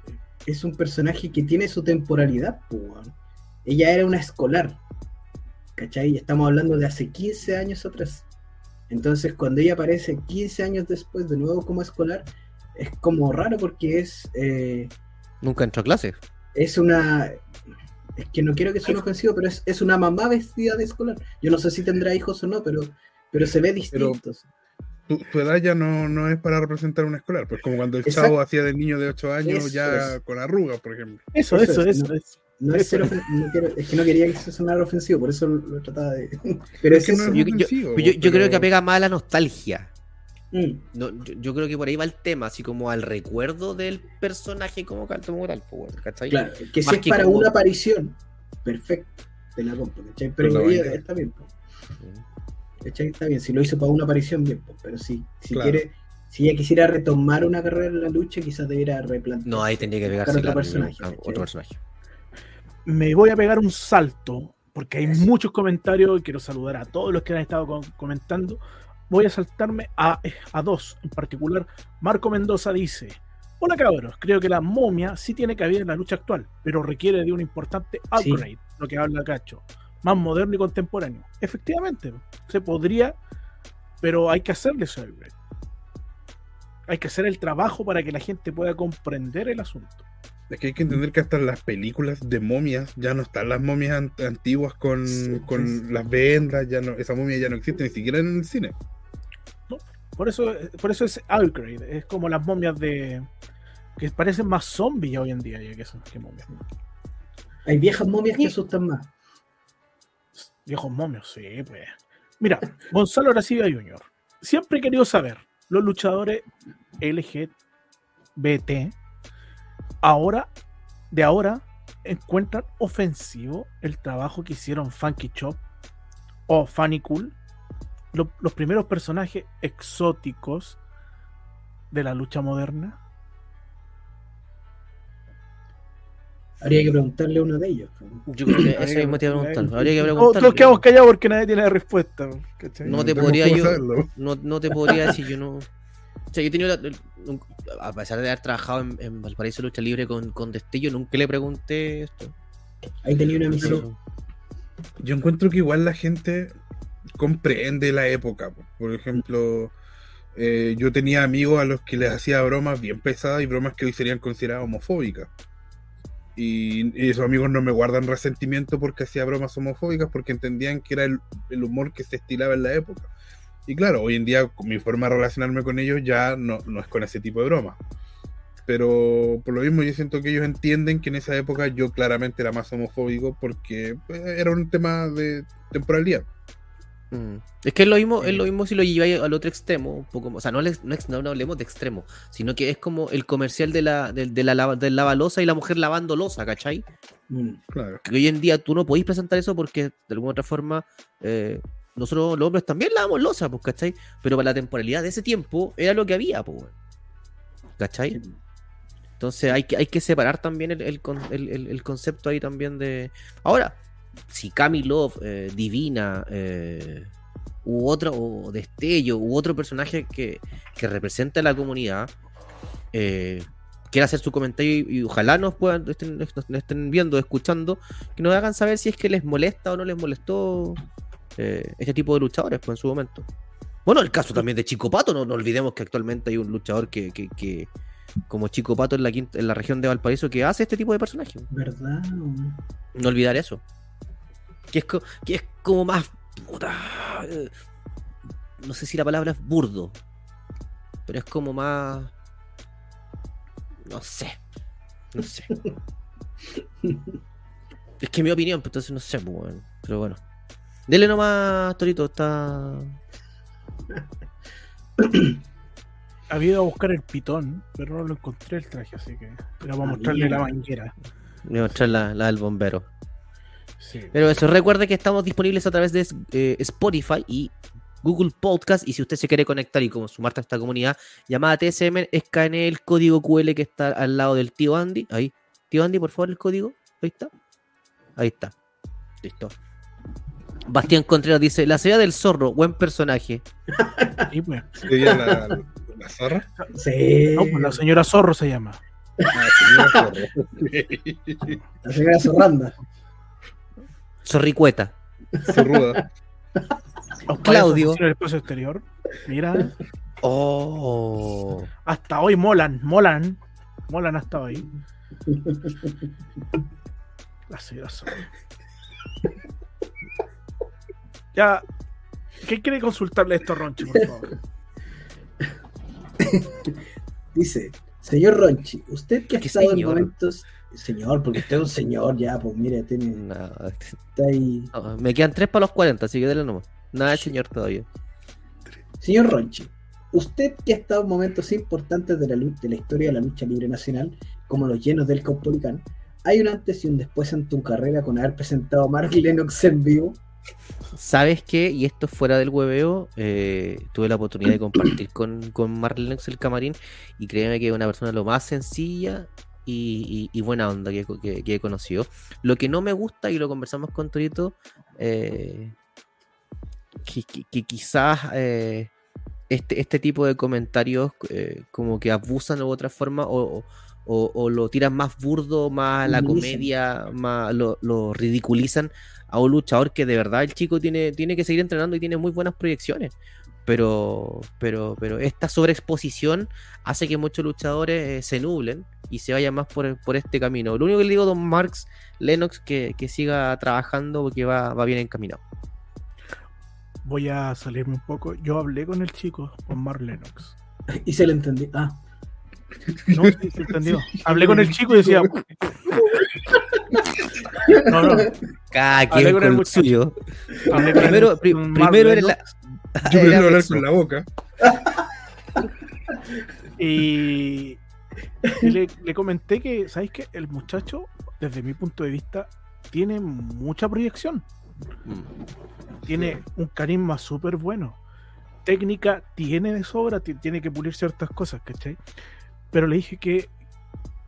es un personaje que tiene su temporalidad. Ella era una escolar. ¿Cachai? Estamos hablando de hace 15 años atrás. Entonces, cuando ella aparece 15 años después de nuevo como escolar, es como raro porque es, eh, Nunca entró a clase. es una. Es que no quiero que suene ofensivo, pero es, es una mamá vestida de escolar. Yo no sé si tendrá hijos o no, pero, pero se ve distinto. Tu, tu edad ya no, no es para representar un escolar. Pues como cuando el Exacto. chavo hacía de niño de 8 años Eso ya es. con arrugas, por ejemplo. Eso, Eso eso, es, eso. no. eso. No es, ser es. no quiero- es que no quería que se sonara ofensivo, por eso lo, trataba de. Pero es, Es que no es Yo, yo- ofensivo, yo- yo creo que apega más a la nostalgia. Mm, No, yo, yo creo que por ahí va el tema, así como al recuerdo del personaje como como tal, pues, bueno, ¿cachai? claro, que si Más es que para como- una aparición, perfecto, te la compro, ¿cachai? Pero Pero la ella vaina- está bien, po, ¿cachai? Está bien, si lo hizo para una aparición, bien, po, pero sí, si Claro. quiere, si ella quisiera retomar una carrera en la lucha, quizás debiera replantear. No, ahí tendría que pegarse otro otro personaje. Me voy a pegar un salto, porque hay muchos comentarios y quiero saludar a todos los que han estado con- comentando. Voy a saltarme a, a dos en particular. Marco Mendoza dice: Hola cabros, creo que la momia sí tiene cabida en la lucha actual, pero requiere de un importante Sí. upgrade, lo que habla Cacho, más moderno y contemporáneo. Efectivamente, se podría, pero hay que hacerle ese upgrade. Hay que hacer el trabajo para que la gente pueda comprender el asunto. Es que hay que entender que hasta en las películas de momias ya no están las momias an- antiguas con, Sí, con sí. las vendas, ya no, esa momia ya no existe ni siquiera en el cine. Por eso, por eso es upgrade. Es como las momias de. que parecen más zombies hoy en día ya que, son, que momias. Hay viejas momias que asustan más. Viejos momios, sí, pues. Mira, Gonzalo Aracibia Jr. Siempre he querido saber, los luchadores LGBT ahora, de ahora, encuentran ofensivo el trabajo que hicieron Funky Chop o Funny Cool, lo- los primeros personajes exóticos de la lucha moderna. Habría que preguntarle a uno de ellos. Yo creo que eso mismo te iba a preguntar. preguntarle. Habría que Todos preguntar. todos quedamos callados porque nadie tiene respuesta. ¿cachai? No te podría yo-. No, no te podría decir, yo no. O sea, yo he tenido, la- el- un- a pesar de haber trabajado en, en Valparaíso Lucha Libre con, con Destello, nunca le pregunté esto. Ahí tenía una misión. Yo encuentro que igual la gente comprende la época. po. Por ejemplo, eh, yo tenía amigos a los que les hacía bromas bien pesadas y bromas que hoy serían consideradas homofóbicas. Y, y esos amigos no me guardan resentimiento porque hacía bromas homofóbicas porque entendían que era el, el humor que se estilaba en la época. Y claro, hoy en día mi forma de relacionarme con ellos ya no, no es con ese tipo de bromas. Pero por lo mismo yo siento que ellos entienden que en esa época yo claramente era más homofóbico porque pues, era un tema de temporalidad. Mm. Es que es lo mismo, es lo mismo si lo lleváis al otro extremo, un poco, o sea, no, no, no- no hablemos de extremo, sino que es como el comercial de la, de, de la, lava- del lavalosa y la mujer lavando losa, ¿cachai? Mm. Claro. Que hoy en día tú no podéis presentar eso porque de alguna otra forma eh, nosotros los hombres también lavamos losa, pues, ¿cachai? Pero para la temporalidad de ese tiempo era lo que había, pues. ¿cachai? Entonces hay que, hay que separar también el, el el- concepto ahí también de... Ahora, si Cami Love, eh, Divina, eh, u otro, o Destello, u otro personaje que, que representa a la comunidad, eh, quiera hacer su comentario y, y ojalá nos puedan estén, nos estén viendo, escuchando, que nos hagan saber si es que les molesta o no les molestó eh, este tipo de luchadores pues, en su momento. Bueno, el caso también de Chico Pato, no, no olvidemos que actualmente hay un luchador que, que, que como Chico Pato en la, quinta- en la región de Valparaíso que hace este tipo de personajes. ¿Verdad? No olvidar eso. Que es, co- que es como más. puta, eh, no sé si la palabra es burdo. Pero es como más. No sé. No sé. es que mi opinión, pues, entonces no sé, pues, bueno. Pero bueno. Dele nomás, Torito, está. Había ido a buscar el pitón, pero no lo encontré el traje, así que era para Ah, mostrarle la manguera. Voy a mostrar la, la del bombero. Sí. Pero eso, recuerde que estamos disponibles a través de eh, Spotify y Google Podcast. Y si usted se quiere conectar y como sumarte a esta comunidad llamada TSM, escanee el código QL que está al lado del tío Andy. Ahí, tío Andy, por favor, el código. Ahí está. Ahí está. Listo. Bastián Contreras dice: La serie del zorro, buen personaje. Sí, pues. Sería la, la zorra. Sí. No, pues la señora Zorro se llama. Ah, la zorra. La señora Zorranda. Zorricueta. Zorruda. Los Claudio. payasos en el espacio exterior. Mira, Oh. hasta hoy molan, molan. Molan hasta hoy. La señora Zorro. Ya. ¿Qué quiere consultarle a esto, Ronchi, por favor? Dice, señor Ronchi, usted que ha ¿Qué estado en momentos... Señor, porque usted es un señor ya, pues mire, tiene, No, está ahí. no, me quedan tres para los 40, así que dele nomás. Nada de señor todavía. Señor Ronchi, usted que ha estado en momentos importantes de la, de la historia de la lucha libre nacional, como los llenos del Caupolicán, ¿hay un antes y un después en tu carrera con haber presentado a Mark Lennox en vivo? ¿Sabes qué? Y esto fuera del hueveo, eh, tuve la oportunidad de compartir con, con Mark Lennox el camarín y créeme que es una persona lo más sencilla y, y- y buena onda que, que- que he conocido. Lo que no me gusta, y lo conversamos con Torito, eh, que, que- que quizás eh, este, este tipo de comentarios como que abusan de otra forma o, o- o lo tiran más burdo, más a la comedia, más lo, lo ridiculizan a un luchador que de verdad el chico tiene, tiene que seguir entrenando y tiene muy buenas proyecciones. Pero, pero, pero esta sobreexposición hace que muchos luchadores eh, se nublen y se vayan más por, por este camino. Lo único que le digo a Don Marx Lennox que, que siga trabajando porque va, va bien encaminado. Voy a salirme un poco. Yo hablé con el chico, con Mark Lennox. Y se le entendí. Ah, No, sí, se entendió. Hablé con el chico y decía. No, no. Cada quien con con el suyo. Hablé con el- Primero, pri- primero era la. Yo era prefiero hablar con la boca. Y, y le, le comenté que, ¿sabéis qué? El muchacho, desde mi punto de vista, tiene mucha proyección. Tiene un carisma súper bueno. Técnica tiene de sobra, ti- tiene que pulir ciertas cosas, ¿cachai? Pero le dije que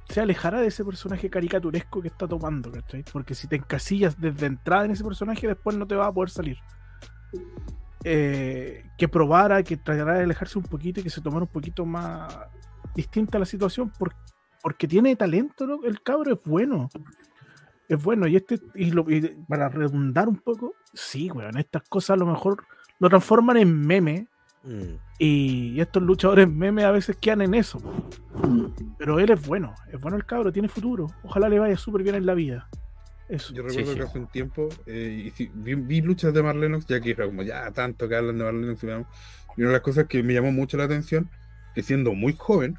se alejara de ese personaje caricaturesco que está tomando, ¿cachai? Porque si te encasillas desde entrada en ese personaje, después no te va a poder salir. Eh, que probara, que tratara de alejarse un poquito y que se tomara un poquito más distinta la situación, por- porque tiene talento, ¿no? el cabro es bueno. Es bueno, y este, para redundar un poco, sí, weón, estas cosas a lo mejor lo transforman en meme, Mm. Y estos luchadores meme a veces quedan en eso. mm, Pero él es bueno, es bueno el cabro, tiene futuro. Ojalá le vaya súper bien en la vida. Eso. Yo recuerdo sí. que hace un tiempo eh, y vi, vi luchas de Marlenox, ya que era como ya tanto que hablan de Marlenox. Y una de las cosas que me llamó mucho la atención, que siendo muy joven,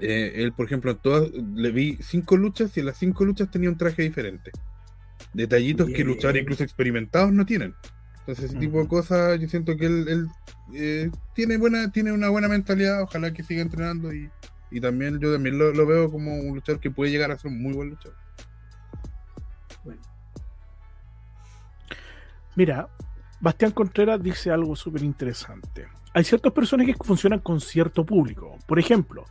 eh, él, por ejemplo, en todas, le vi cinco luchas y en las cinco luchas tenía un traje diferente. Detallitos que luchadores incluso experimentados no tienen. Entonces, ese tipo de cosas, yo siento que él, él, eh, tiene buena tiene una buena mentalidad, ojalá que siga entrenando y, y también yo también lo, lo veo como un luchador que puede llegar a ser un muy buen luchador. bueno. Mira, Bastián Contreras dice algo súper interesante. Hay ciertos personajes que funcionan con cierto público. Por ejemplo,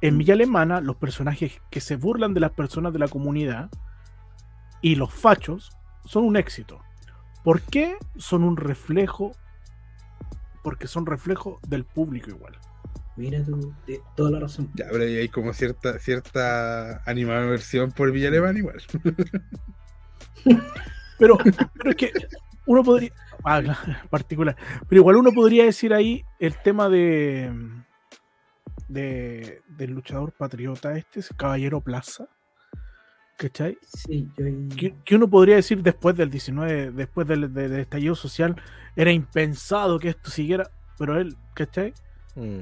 en Villa Alemana, los personajes que se burlan de las personas de la comunidad y los fachos son un éxito. ¿Por qué son un reflejo? Porque son reflejo del público igual. Mira tú, de- toda la razón. Ya, pero ahí hay como cierta, cierta animaversión por Villa Alemana igual. Pero, pero es que uno podría. Ah, claro, particular. Pero igual uno podría decir ahí el tema de. de del luchador patriota este, ese Caballero Plaza. ¿Cachai? Sí, yo ahí- Que, que uno podría decir después del 19, después del, del estallido social, era impensado que esto siguiera. Pero él, ¿cachai? Mm.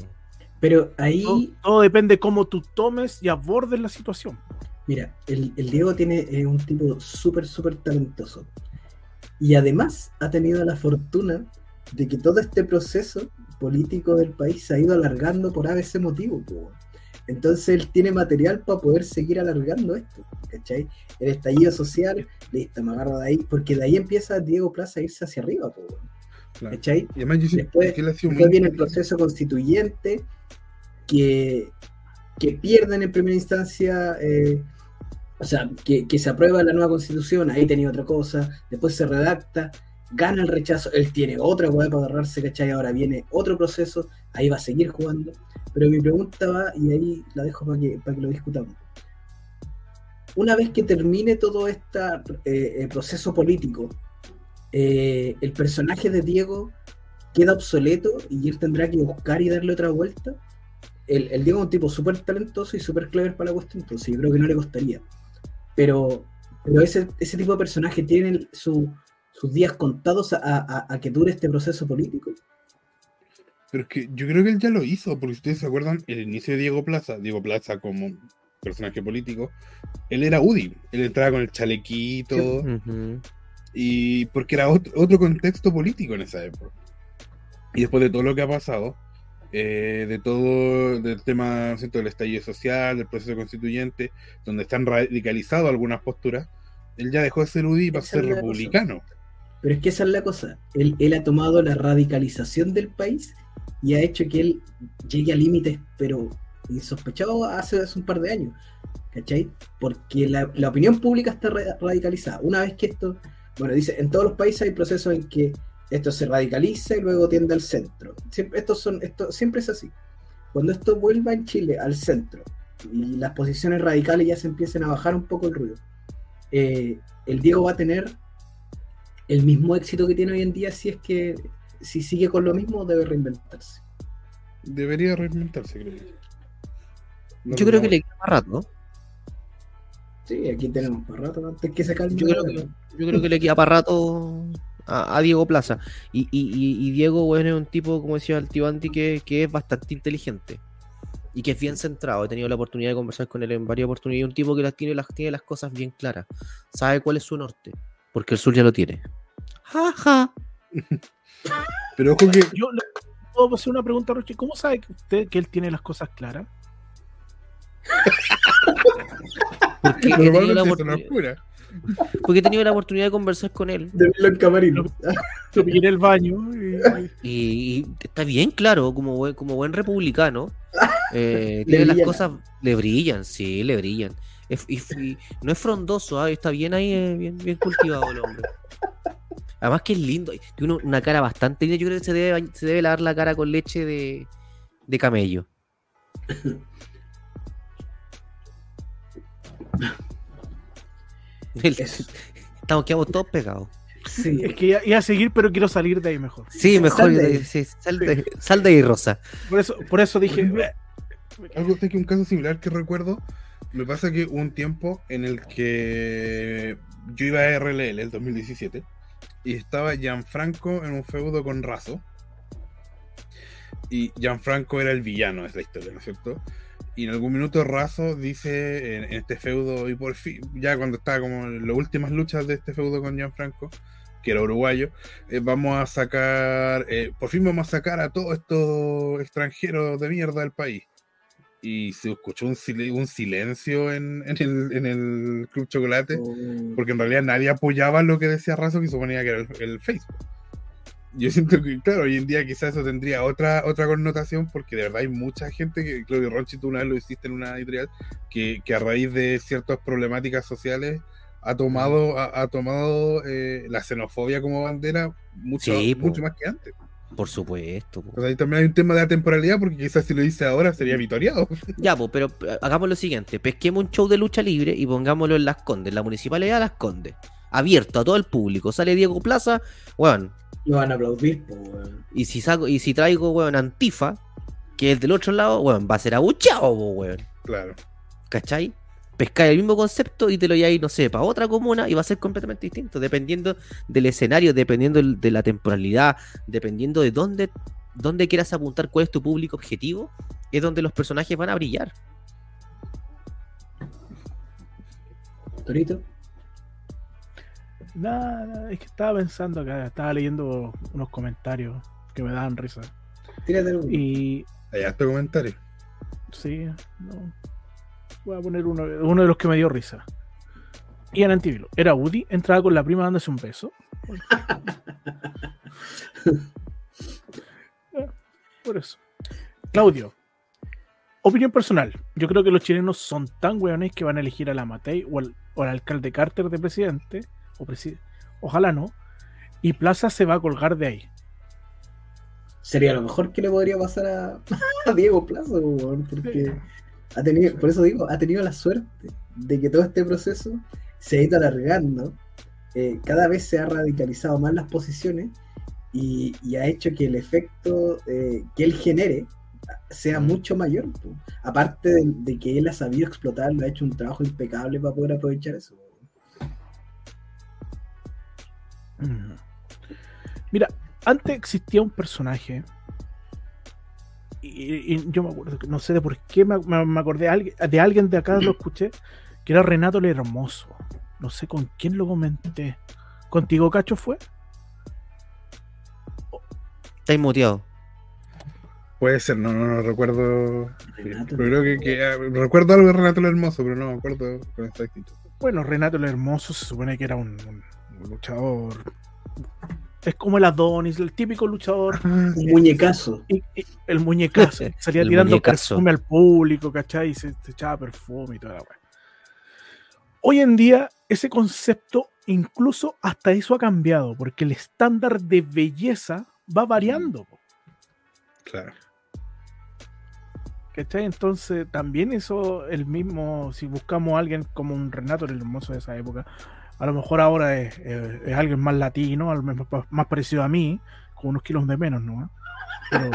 Pero ahí, Todo, todo depende cómo tú tomes y abordes la situación. mira, el, el Diego tiene eh, un tipo súper, súper talentoso. Y además ha tenido la fortuna de que todo este proceso político del país se ha ido alargando por ese motivo. po. Entonces él tiene material para poder seguir alargando esto, ¿cachai? El estallido social, listo, me agarro de ahí, porque de ahí empieza Diego Plaza a irse hacia arriba, Claro. ¿cachai? Y además yo Después, que después viene el proceso constituyente que, que pierden en primera instancia, eh, o sea, que, que se aprueba la nueva constitución, ahí tenía otra cosa, después se redacta, gana el rechazo, él tiene otra hueá para agarrarse, ¿cachai? Ahora viene otro proceso, ahí va a seguir jugando, pero mi pregunta va, y ahí la dejo para que, para que lo discutamos. Una vez que termine todo este proceso político, eh, el personaje de Diego queda obsoleto y él tendrá que buscar y darle otra vuelta. El, el Diego es un tipo súper talentoso y súper clever para la cuestión, entonces yo creo que no le costaría. Pero, pero ese, ese tipo de personaje tiene su- sus días contados a, a- a que dure este proceso político. Pero es que yo creo que él ya lo hizo, porque si ustedes se acuerdan, el inicio de Diego Plaza, Diego Plaza como personaje político, él era UDI, él entraba con el chalequito, y porque era otro, otro contexto político en esa época. Y después de todo lo que ha pasado, eh, de todo, del tema ¿cierto? del estallido social, del proceso constituyente, donde están radicalizadas algunas posturas, él ya dejó de ser UDI para ser cosa. Pero es que esa es la cosa. Él, él ha tomado la radicalización del país y ha hecho que él llegue a límites, pero insospechados hace, hace un par de años. ¿Cachai? Porque la, opinión pública está ra- radicalizada. Una vez que esto, bueno, dice, en todos los países hay procesos en que esto se radicaliza y luego tiende al centro. Siempre, estos son, esto, siempre es así. Cuando esto vuelva en Chile al centro y las posiciones radicales ya se empiecen a bajar un poco el ruido, eh, el Diego va a tener el mismo éxito que tiene hoy en día si es que si sigue con lo mismo debe reinventarse. Debería reinventarse, creo yo. No Yo creo que le queda más rato. ¿no? Sí, aquí tenemos para rato antes que se calme. Yo creo que, yo creo que le queda para rato a, a Diego Plaza. Y, y- y- y Diego, bueno, es un tipo, como decía el tío Andy, que, que es bastante inteligente. Y que es bien centrado. He tenido la oportunidad de conversar con él en varias oportunidades. Un tipo que las tiene, las, tiene las cosas bien claras. Sabe cuál es su norte. Porque el sur ya lo tiene. Ja, ja. Pero ojo que Yo le puedo hacer una pregunta, Roche. ¿Cómo sabe que usted que él tiene las cosas claras? Porque he, tenido la oportunidad, es pura. porque he tenido la oportunidad de conversar con él. De verlo en camarino. Lo pillé en el baño y, Y, y está bien claro, como buen, como buen republicano. eh, tiene las cosas, le brillan, sí, le brillan. Es- y, y no es frondoso, ah, está bien ahí, eh, bien, bien cultivado el hombre. Además que es lindo, tiene una, una cara bastante linda. Yo creo que se debe, bañ- se debe lavar la cara con leche de, de camello. Estamos, quedamos todos pegados. Sí, es que iba, a seguir, pero quiero salir de ahí mejor. Sí, mejor Sal de ahí. sí, sal, de, sal de ahí, Rosa. Por eso, por eso dije, "Eh, Algo de que un caso similar que recuerdo, me pasa que hubo un tiempo en el que yo iba a RLL el 2017 y estaba Gianfranco en un feudo con Razo. Y Gianfranco era el villano de la historia, ¿no es cierto? Y en algún minuto Razo dice en, en este feudo, y por fin, ya cuando estaba como en las últimas luchas de este feudo con Gianfranco, que era uruguayo, eh, vamos a sacar, eh, por fin vamos a sacar a todos estos extranjeros de mierda del país. Y se escuchó un, sil- un silencio en, en el, en el Club Chocolate, Oh, porque en realidad nadie apoyaba lo que decía Razo, que suponía que era el, el Facebook. Yo siento que, claro, hoy en día quizás eso tendría otra, otra connotación, porque de verdad hay mucha gente que, Claudio Ronchi, tú una vez lo hiciste en una editorial, que, que a raíz de ciertas problemáticas sociales ha tomado, ha, ha tomado eh, la xenofobia como bandera mucho, Sí, mucho más que antes. Por supuesto. po. O sea, ahí también hay un tema de atemporalidad, porque quizás si lo dice ahora sería vitoriado. Ya, pues, pero eh, hagamos lo siguiente: pesquemos un show de lucha libre y pongámoslo en Las Condes, en la municipalidad de Las Condes. Abierto a todo el público. Sale Diego Plaza, weón. Lo van a aplaudir, po, weón. Y si saco, y si traigo, weón, Antifa, que es del otro lado, weón, va a ser abuchado, weón. Claro. ¿Cachai? Pescar el mismo concepto y te lo lleváis, no sé, para otra comuna y va a ser completamente distinto, dependiendo del escenario, dependiendo de la temporalidad, dependiendo de dónde, dónde quieras apuntar, cuál es tu público objetivo, es donde los personajes van a brillar. Torito. Nada, nada, es que estaba pensando acá, estaba leyendo unos comentarios que me daban risa. Tírate algo. Y Allá este comentario. sí, no. Voy a poner uno, uno de los que me dio risa. Ian Antivilo. Era Woody, entraba con la prima dándose un beso. Por eso. Claudio. Opinión personal. Yo creo que los chilenos son tan weones que van a elegir a la Matei o al, o al alcalde Carter de presidente. O presi- Ojalá no. Y Plaza se va a colgar de ahí. Sería lo mejor que le podría pasar a, a Diego Plaza, porque ha tenido, por eso digo, ha tenido la suerte de que todo este proceso se ha ido alargando. eh, cada vez se ha radicalizado más las posiciones y, ha hecho que el efecto eh, que él genere sea mucho mayor. Aparte de, de que él ha sabido explotarlo, ha hecho un trabajo impecable para poder aprovechar eso. Mira, antes existía un personaje. Y, y yo me acuerdo, no sé de por qué me, me- me acordé de alguien, de alguien de acá, lo escuché, que era Renato el Hermoso. No sé con quién lo comenté. ¿Contigo, Cacho, fue? Estáis muteado. Puede ser, no, no, no recuerdo. Renato. Pero creo que, que, ah, recuerdo algo de Renato el Hermoso, pero no me acuerdo con exactitud. Bueno, Renato el Hermoso se supone que era un, un- un luchador. Es como el Adonis, el típico luchador Un muñecazo. y, y el muñecazo. Salía El tirando muñecazo. perfume al público, ¿cachai? Y se, se echaba perfume y toda la weá. Hoy en día, ese concepto, incluso hasta eso ha cambiado, porque el estándar de belleza va variando. Claro. ¿Cachai? Entonces, también eso, el mismo, si buscamos a alguien como un Renato el hermoso de esa época, a lo mejor ahora es, es- es alguien más latino, a lo mejor más parecido a mí, con unos kilos de menos, ¿no? Pero,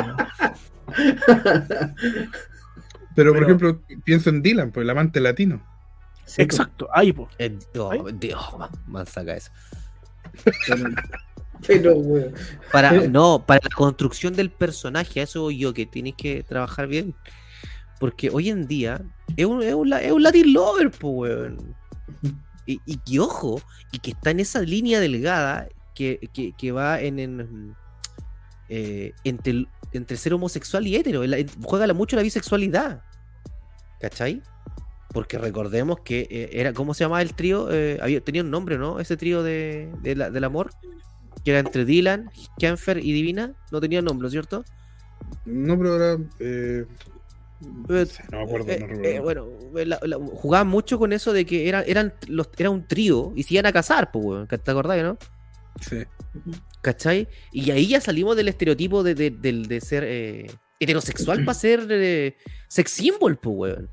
Pero, por Pero- ejemplo, pienso en Dylan, pues el amante latino. Sí, exacto, ahí, pues. Eh, oh. Dios, man, man, saca eso. Pero, pero, weón. Para, Eh. no, para la construcción del personaje, a eso voy yo, que tienes que trabajar bien. Porque hoy en día es un, es un, es un Latin lover, po, weón. Y, que ojo, y que está en esa línea delgada que, que, va en, eh, entre, entre ser homosexual y hetero. Juega mucho la bisexualidad. ¿Cachai? Porque recordemos que eh, era, ¿cómo se llamaba el trío? Eh, había, tenía un nombre, ¿no? Ese trío de, del amor. Que era entre Dylan, Kenfer y Divina. No tenía nombre, ¿cierto? No, pero ahora. Eh, no, me acuerdo, Eh, no recuerdo. eh, bueno, la- la- jugaban mucho con eso de que era, eran los, era un trío y se iban a casar, pues, weón. ¿Te acordás, no? Sí. ¿Cachai? Y ahí ya salimos del estereotipo de, de ser eh, heterosexual para ser eh, sex symbol, pues, weón.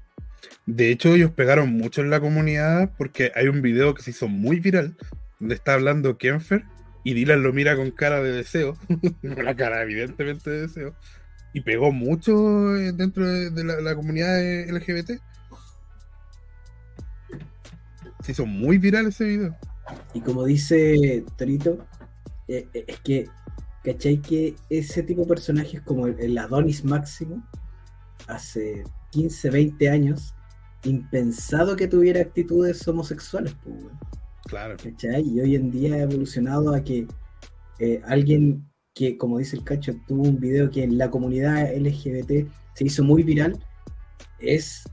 De hecho, ellos pegaron mucho en la comunidad porque hay un video que se hizo muy viral donde está hablando Kenfer y Dylan lo mira con cara de deseo, con la cara evidentemente de deseo, y pegó mucho eh, dentro de, de la, la comunidad eh, LGBT. Se hizo muy viral ese video. Y como dice Torito, eh, eh, es que, ¿cachai? Que ese tipo de personajes como el, el Adonis máximo, hace 15, 20 años, impensado que tuviera actitudes homosexuales, pues, Claro. ¿cachai? Y hoy en día ha evolucionado a que eh, alguien que, como dice el cacho, tuvo un video que en la comunidad LGBT se hizo muy viral, es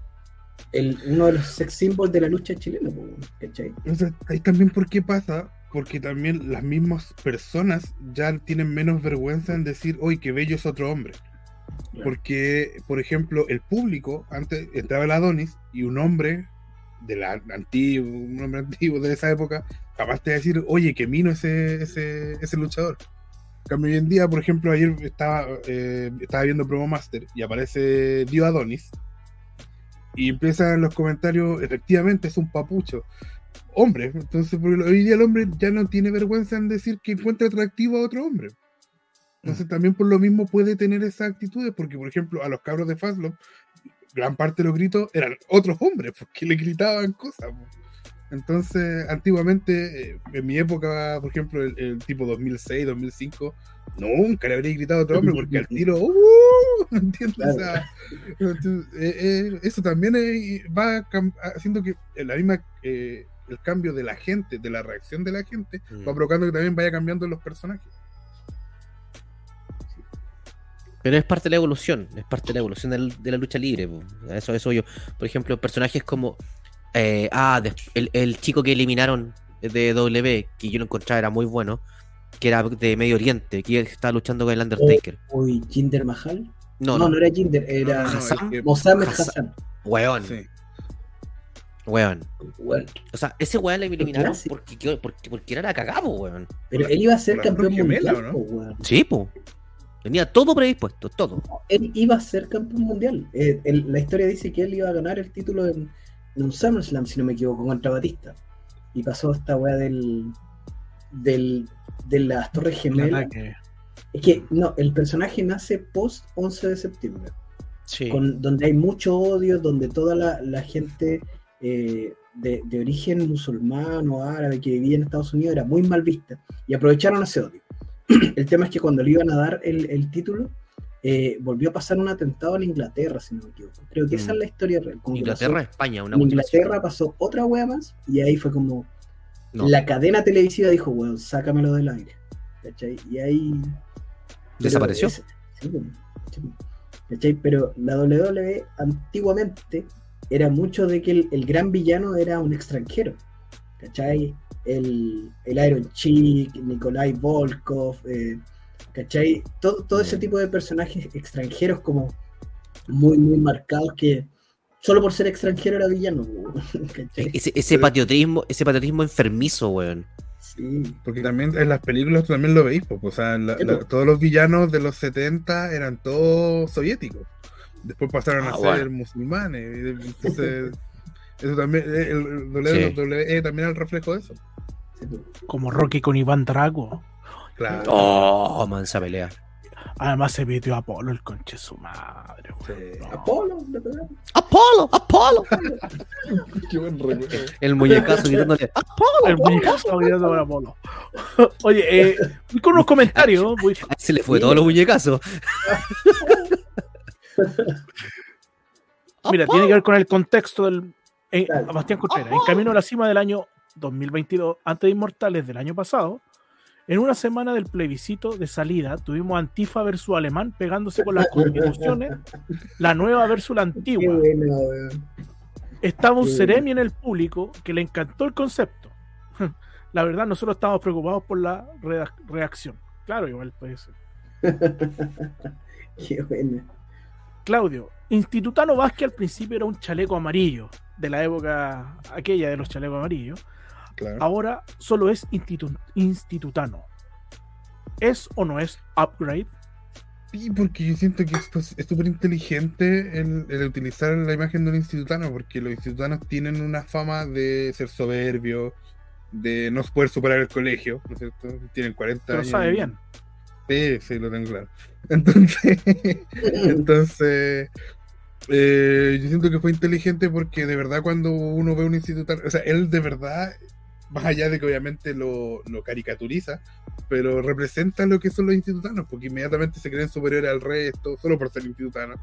el, uno de los sex symbols de la lucha chilena, ¿cachai? Entonces, ahí también por qué pasa, porque también las mismas personas ya tienen menos vergüenza en decir, hoy qué bello es otro hombre. Porque, por ejemplo, el público, antes entraba el Adonis y un hombre de la antiguo, un hombre antiguo de esa época, capaz de decir, oye, que mino ese, ese, ese luchador. Cambio, hoy en día, por ejemplo, ayer estaba, eh, estaba viendo Promo Master y aparece Dio Adonis. Y empiezan los comentarios, efectivamente es un papucho. Hombre, entonces hoy día el hombre ya no tiene vergüenza en decir que encuentra atractivo a otro hombre. Entonces también por lo mismo puede tener esas actitudes, porque por ejemplo a los cabros de Fastlock, gran parte de los gritos eran otros hombres, porque le gritaban cosas. Entonces, antiguamente, eh, en mi época, por ejemplo, el, el tipo 2006, 2005, nunca le habría gritado a otro hombre porque al tiro, ¡uh! ¿entiendes? O sea, entonces, eh, eh, eso también eh, va haciendo que la misma, eh, el cambio de la gente, de la reacción de la gente, Mm. va provocando que también vaya cambiando los personajes. Pero es parte de la evolución, es parte de la evolución de la lucha libre. po. Eso, eso yo. Por ejemplo, personajes como. Eh, ah, el, el chico que eliminaron de W, que yo lo encontraba era muy bueno, que era de Medio Oriente, que estaba luchando con el Undertaker. Uy, Jinder Mahal. No, No, no, no, era Jinder, era No, no, Hassan. Mohamed Hassan. Weón, sí. weón. O sea, ese weón le eliminaron porque, porque, porque era la cagabo, weón. pero él iba a ser campeón mundial. Sí, po. Tenía todo predispuesto, todo. Él iba a ser campeón mundial. Eh, el- la historia dice que él iba a ganar el título en, en un SummerSlam, si no me equivoco, contra Batista. Y pasó esta weá del, del de las Torres El Gemelas. Es que no, el personaje nace post 11 de septiembre. Sí. con- donde hay mucho odio, donde toda la, la gente eh, de, de origen musulmán o árabe que vivía en Estados Unidos era muy mal vista y aprovecharon ese odio. el tema es que cuando le iban a dar el, el título, eh, volvió a pasar un atentado en Inglaterra, si no me equivoco. Creo que esa Mm. es la historia real. como Inglaterra, pasó- España, una en. Inglaterra pasó otra wea más y ahí fue como No, la cadena televisiva dijo, weón, sácamelo del aire. ¿Cachai? Y ahí desapareció. es- sí. ¿Cachai? Pero la WWE antiguamente era mucho de que el, el gran villano era un extranjero. ¿Cachai? El, el Iron Chick, Nikolai Volkov, eh, ¿cachai? Todo, todo ese Mm. tipo de personajes extranjeros como muy, muy marcados que solo por ser extranjero era villano. ¿cachai? Ese, ese patriotismo, ese patriotismo enfermizo, weón. Sí. Porque también en las películas tú también lo veis, pues, o sea, la- Sí, la- todos los villanos de los 70 eran todos soviéticos. Después pasaron Ah, a bueno. ser musulmanes. Entonces, eso también, el, Sí. WWE también es el reflejo de eso. Como Rocky con Iván Drago. Claro. Oh, mansa pelea. Además se metió a Apolo el conche su madre. Sí. No. Apolo. ¡Apolo! ¡Apolo! Qué buen recuerdo. El muñecazo gritándole ¡Apolo! El muñecazo gritando por Apolo. Oye, eh, voy con unos comentarios. voy- se le fue todos los muñecazos. Mira, tiene que ver con el contexto del. eh. Bastián Contreras. En camino a la cima del año 2022, antes de Inmortales del año pasado, en una semana del plebiscito de salida, tuvimos Antifa versus Alemán pegándose con las constituciones, la nueva versus la Qué antigua. bueno, weón. Estaba un Qué Ceremi en el público que le encantó el concepto. La verdad, nosotros estamos preocupados por la reacción. Claro, igual puede ser. Qué bueno. Claudio, Institutano Vázquez al principio era un chaleco amarillo, de la época aquella de los chalecos amarillos. Claro. Ahora solo es institu- institutano. ¿Es o no es upgrade? Sí, porque yo siento que esto es súper inteligente el, el utilizar la imagen de un institutano, porque los institutanos tienen una fama de ser soberbios, de no poder superar el colegio, ¿no es cierto? Tienen 40 Pero años. sabe y- bien. Sí, sí, lo tengo claro. Entonces, entonces eh, yo siento que fue inteligente porque de verdad cuando uno ve un institutano, o sea, él de verdad, más allá de que obviamente lo, lo caricaturiza, pero representa lo que son los institutanos, porque inmediatamente se creen superiores al resto, solo por ser institutanos.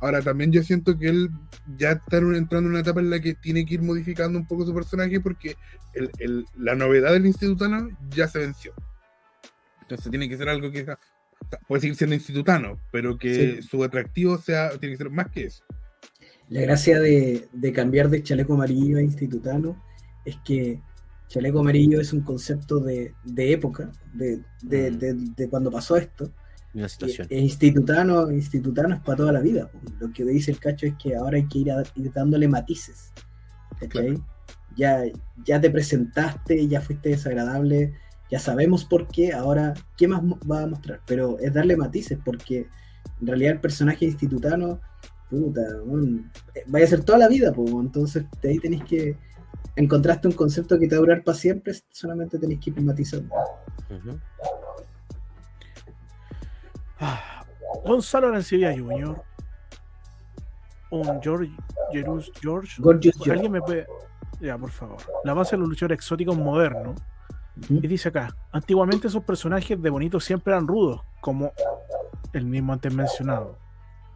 Ahora, también yo siento que él ya está entrando en una etapa en la que tiene que ir modificando un poco su personaje porque el- el- la novedad del institutano ya se venció. Entonces tiene que ser algo que sea- puede seguir siendo institutano, pero que Sí. su atractivo sea tiene que ser más que eso. La gracia de, de cambiar de chaleco amarillo a institutano es que chaleco amarillo es un concepto de, de época, de, de- Mm. de- cuando pasó esto. Una situación. institutano, institutano es para toda la vida. Lo que dice el cacho es que ahora hay que ir, a- ir dándole matices. Claro. Ya, ya te presentaste, ya fuiste desagradable, ya sabemos por qué, ahora, ¿qué más va a mostrar? Pero es darle matices, porque en realidad el personaje institutano, puta, eh, vaya a ser toda la vida, pues, entonces de ahí tenéis que, encontraste un concepto que te va a durar para siempre, solamente tenéis que ir matizando. Ujú. Ah, Gonzalo Arancibia Jr. Un George Jerus George. Gorgeous George. ¿Alguien me puede.? Ya, por favor. La base de los luchadores exóticos modernos. Y dice acá: Antiguamente esos personajes de bonitos siempre eran rudos, como el mismo antes mencionado.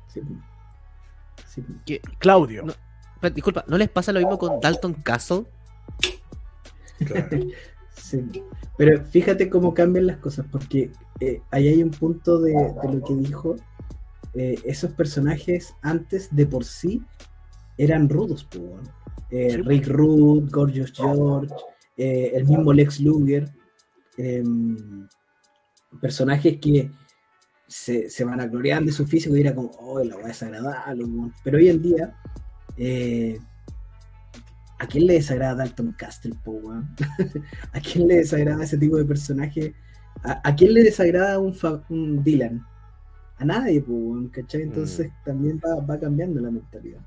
Sí. Sí. Que- Claudio. No. Pero, disculpa, ¿no les pasa lo mismo con Dalton Castle? Claro. Sí, pero fíjate cómo cambian las cosas, porque eh, ahí hay un punto de, de lo que dijo. eh, esos personajes antes de por sí eran rudos. Eh, Sí. Rick Rude, Gorgeous George, eh, el mismo Lex Luger, em, personajes que se, se van a gloriar de su físico y era como, oh, la es agradable, weón". pero hoy en día, eh, ¿a quién le desagrada Dalton Castle, po? ¿A quién le desagrada ese tipo de personaje? ¿A, a quién le desagrada un, Dylan? A nadie, weón, ¿cachai? Entonces también va, va cambiando la mentalidad.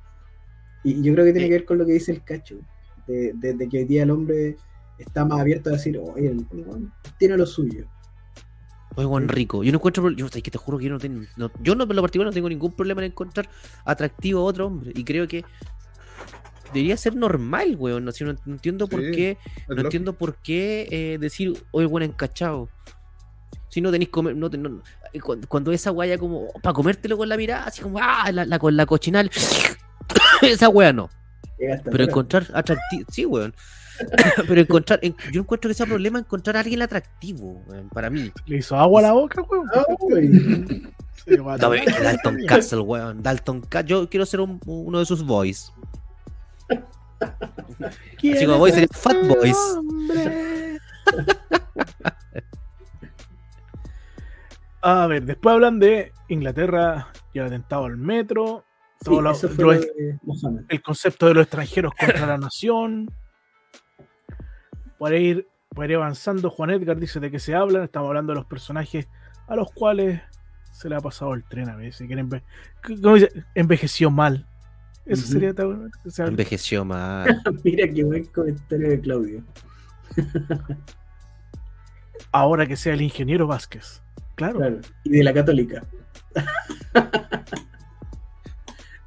Y yo creo que tiene que ver con lo que dice el cacho, de, de- de que hoy día el hombre está más abierto a decir, oye, el, tiene lo suyo. Oye, buen rico. Yo no encuentro. Yo, que te juro que yo no tengo. no- yo no, en lo particular, no tengo ningún problema en encontrar atractivo a otro hombre. Y creo que debería ser normal, weón. No, Si no, no entiendo por qué. No entiendo por qué eh, decir, oye, encachado. Si no tenéis comer. No, no- eh, cuando, cuando esa guaya como. para comértelo con la mirada, así como. ¡Ah! La, la- con la cochinal. esa wea no. Pero encontrar atractivo. Sí, weón. Pero encontrar. en- yo encuentro que sea problema encontrar a alguien atractivo, para mí. Le hizo agua a la boca, weón. Ah. Dalton Castle, weón. Dalton Castle. Yo quiero ser un- uno de sus boys. ¿Quién Así como sería ese Fat Boys. A ver, después hablan de Inglaterra y el atentado al metro. Todo lo lo el concepto de los extranjeros contra la nación. Por ir, ir avanzando, Juan Edgar dice de qué se hablan. Estamos hablando de los personajes a los cuales se le ha pasado el tren a veces. Quieren enve- ¿Cómo dice? Envejeció mal. Eso sería tal- o sea, Envejeció mal. Mira qué buen comentario de Claudio. ahora que sea el ingeniero Vázquez. Claro. Claro. Y de la católica.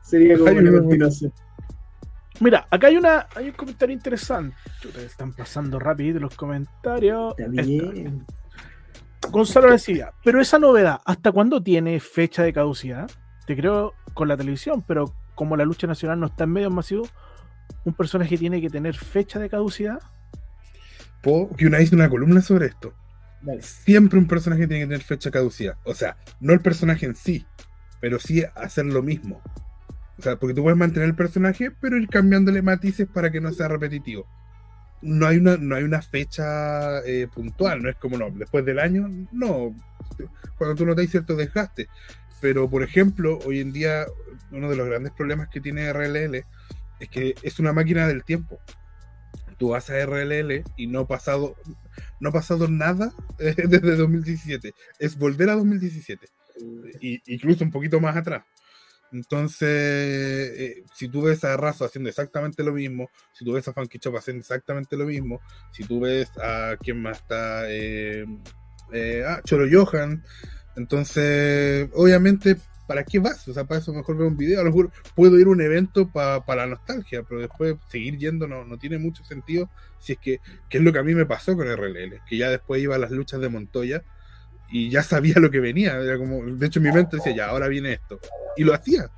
Sería como una continuación. Mira, acá hay una hay un comentario interesante. Chuta, están pasando rapidito los comentarios. Está bien. Gonzalo decía, pero esa novedad, ¿hasta cuándo tiene fecha de caducidad? Te creo con la televisión, pero como la lucha nacional no está en medios masivos, un personaje tiene que tener fecha de caducidad. Que una hizo una columna sobre esto. Dale. Siempre un personaje tiene que tener fecha caducidad. O sea, no el personaje en sí, pero sí hacer lo mismo. O sea, porque tú puedes mantener el personaje, pero ir cambiándole matices para que no sea repetitivo. No hay una, no hay una fecha eh, puntual, no es como no, después del año, no. Cuando tú notas cierto desgaste. Pero, por ejemplo, hoy en día, uno de los grandes problemas que tiene RLL es que es una máquina del tiempo. Tú vas a RLL y no ha pasado, no ha pasado nada eh, desde 2017. Es volver a 2017. Y, incluso un poquito más atrás. Entonces, eh, si tú ves a Razo haciendo exactamente lo mismo, si tú ves a Funky Chop haciendo exactamente lo mismo, si tú ves a quién más está, eh, eh, ah, Choro Johan, entonces, obviamente, ¿para qué vas? O sea, para eso mejor veo un video. A lo mejor puedo ir a un evento para la nostalgia, pero después seguir yendo no, no tiene mucho sentido. Si es que, que es lo que a mí me pasó con RLL, que ya después iba a las luchas de Montoya y ya sabía lo que venía. Como, de hecho, mi mente decía, ya, ahora viene esto. Y lo hacía.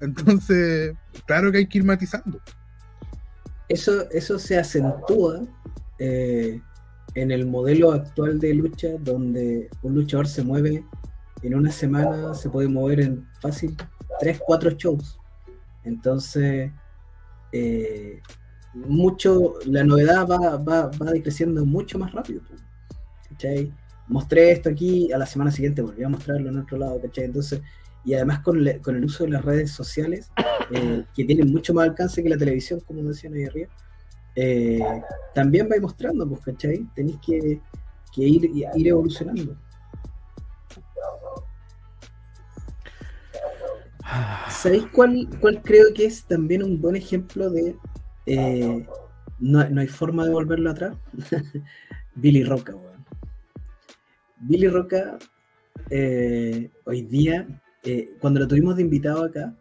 Entonces, claro que hay que ir matizando. Eso, eso se acentúa eh, en el modelo actual de lucha, donde un luchador se mueve en una semana, se puede mover en fácil 3, 4 shows. Entonces, eh, mucho, la novedad va, va, va decreciendo mucho más rápido. ¿cachai? Mostré esto aquí, a la semana siguiente volví a mostrarlo en otro lado, ¿cachai? Entonces, y además con, le- con el uso de las redes sociales, eh, que tienen mucho más alcance que la televisión, como decían ahí arriba, eh, también vais mostrando, pues, ¿cachai? Tenéis que, que ir, ir evolucionando. ¿Sabéis cuál, cuál creo que es también un buen ejemplo de eh, no, no, hay forma de volverlo atrás? Billy Roca, weón. Billy Roca, eh, hoy día, eh, cuando lo tuvimos de invitado acá,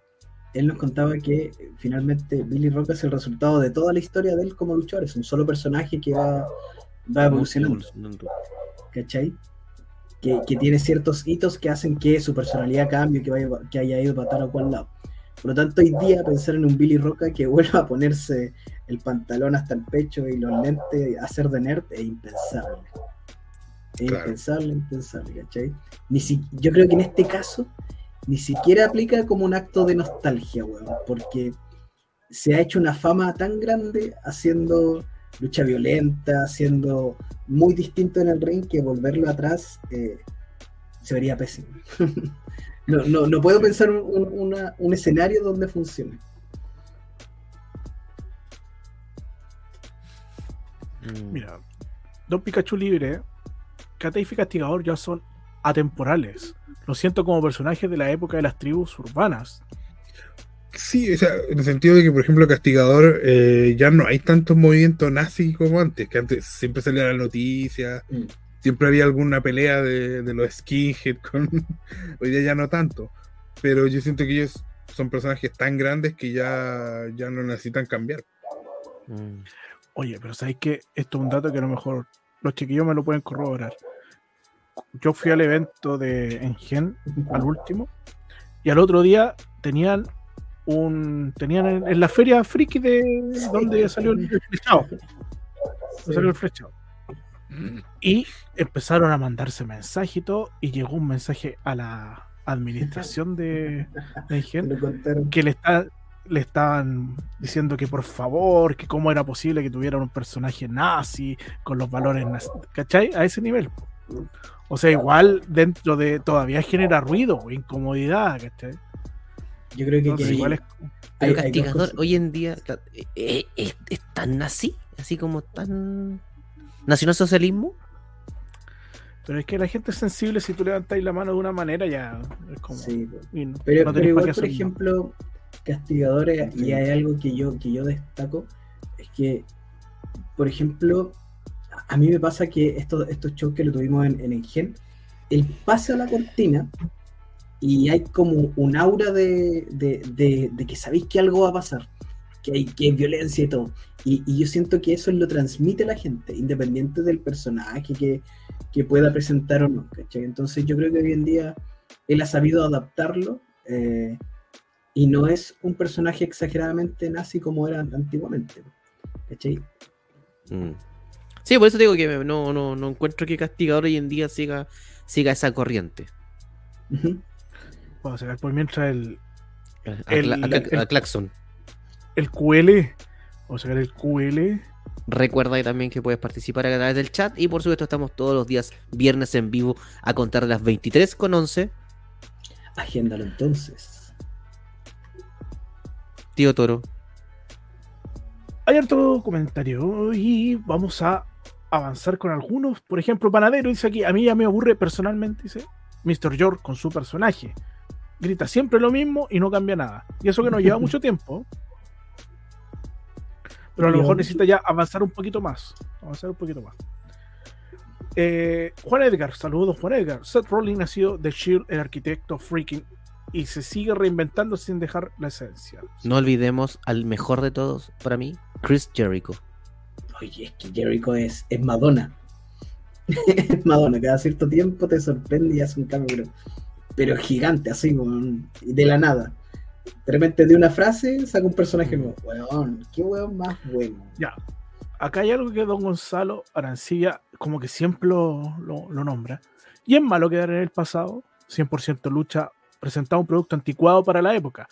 él nos contaba que finalmente Billy Roca es el resultado de toda la historia de él como luchador, es un solo personaje que va, va evolucionando. ¿Cachai? que, tiene ciertos hitos que hacen que su personalidad cambie, que, vaya, que haya ido para tal o cual lado. Por lo tanto, hoy día pensar en un Billy Roca que vuelva a ponerse el pantalón hasta el pecho y los lentes a hacer de nerd es impensable. Es impensable, impensable, ¿cachai? Ni si, yo creo que en este caso ni siquiera aplica como un acto de nostalgia, weón, porque se ha hecho una fama tan grande haciendo lucha violenta, siendo muy distinto en el ring, que volverlo atrás eh, se vería pésimo. no, no, puedo pensar un, escenario donde funcione. Mm. Mira, Don Pikachu Libre, Katei y Castigador ya son atemporales. Lo siento como personajes de la época de las tribus urbanas. Sí, o sea, en el sentido de que, por ejemplo, Castigador eh, ya no hay tantos movimientos nazi como antes, que antes siempre salía la noticia, mm. siempre había alguna pelea de, los skinhead con. Hoy día ya no tanto. Pero yo siento que ellos son personajes tan grandes que ya, ya no necesitan cambiar. Mm. Oye, pero sabéis que esto es un dato que a lo mejor los chiquillos me lo pueden corroborar. Yo fui al evento de Engen, al último, y al otro día tenían un tenían en, la feria friki de donde salió el flechado. Salió el flechado. Y empezaron a mandarse mensajes y todo, y llegó un mensaje a la administración de, de que le, está, le estaban diciendo que por favor, que cómo era posible que tuvieran un personaje nazi con los valores nazi, ¿cachai? A ese nivel. O sea, igual dentro de todavía genera ruido, incomodidad, ¿cachai? Yo creo que, igual es, el castigador hoy en día eh, es, tan nazi, así como tan nacionalsocialismo. Pero es que la gente es sensible si tú levantáis la mano de una manera ya es como. Sí, pero, igual, por ejemplo, castigadores, y hay algo que yo, que yo destaco, es que, por ejemplo, a mí me pasa que estos, estos shows que lo tuvimos en, en Engen, el pase a la cortina y hay como un aura de, que sabéis que algo va a pasar, que hay, que violencia y todo. Y, yo siento que eso lo transmite la gente, independiente del personaje que, pueda presentar o no. Entonces yo creo que hoy en día él ha sabido adaptarlo eh, y no es un personaje exageradamente nazi como era antiguamente. Mm. Sí, por eso digo que no, no, no encuentro que Castigador hoy en día siga, siga esa corriente. Vamos a sacar por mientras el. el, a, Claxon. El QL. Vamos a sacar el QL. Recuerda también que puedes participar a través del chat. Y por supuesto, estamos todos los días viernes en vivo a contar de las 23 con 11. Agéndalo entonces. Tío Toro. Hay otro comentario y vamos a avanzar con algunos. Por ejemplo, Panadero dice aquí: A mí ya me aburre personalmente, dice Mr. York con su personaje grita siempre lo mismo y no cambia nada. Y eso que nos lleva mucho tiempo. Pero a lo mejor necesita ya avanzar un poquito más. Avanzar un poquito más. Eh, Juan Edgar, saludos Juan Edgar. Seth Rollins ha sido The Shield, el arquitecto freaking, y se sigue reinventando sin dejar la esencia. No olvidemos al mejor de todos, para mí, Chris Jericho. Oye, es que Jericho es, es Madonna. es Madonna, cada cierto tiempo te sorprende y hace un cambio pero gigante, así, de la nada. De repente de una frase saca un personaje nuevo. Weón, qué weón más bueno. Ya. Acá hay algo que don Gonzalo Arancilla como que siempre lo, nombra. Y es malo quedar en el pasado. 100% lucha presentaba un producto anticuado para la época.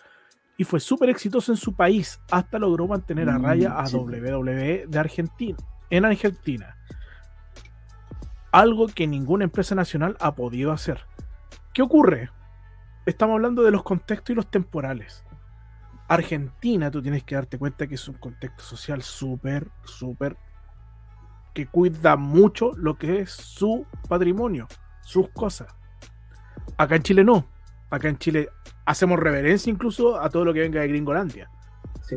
Y fue súper exitoso en su país. Hasta logró mantener a raya mm, a WWE de Argentina. En Argentina. Algo que ninguna empresa nacional ha podido hacer. ¿Qué ocurre? Estamos hablando de los contextos y los temporales. Argentina, tú tienes que darte cuenta que es un contexto social súper, súper que cuida mucho lo que es su patrimonio, sus cosas. Acá en Chile no. Acá en Chile hacemos reverencia incluso a todo lo que venga de Gringolandia. Sí.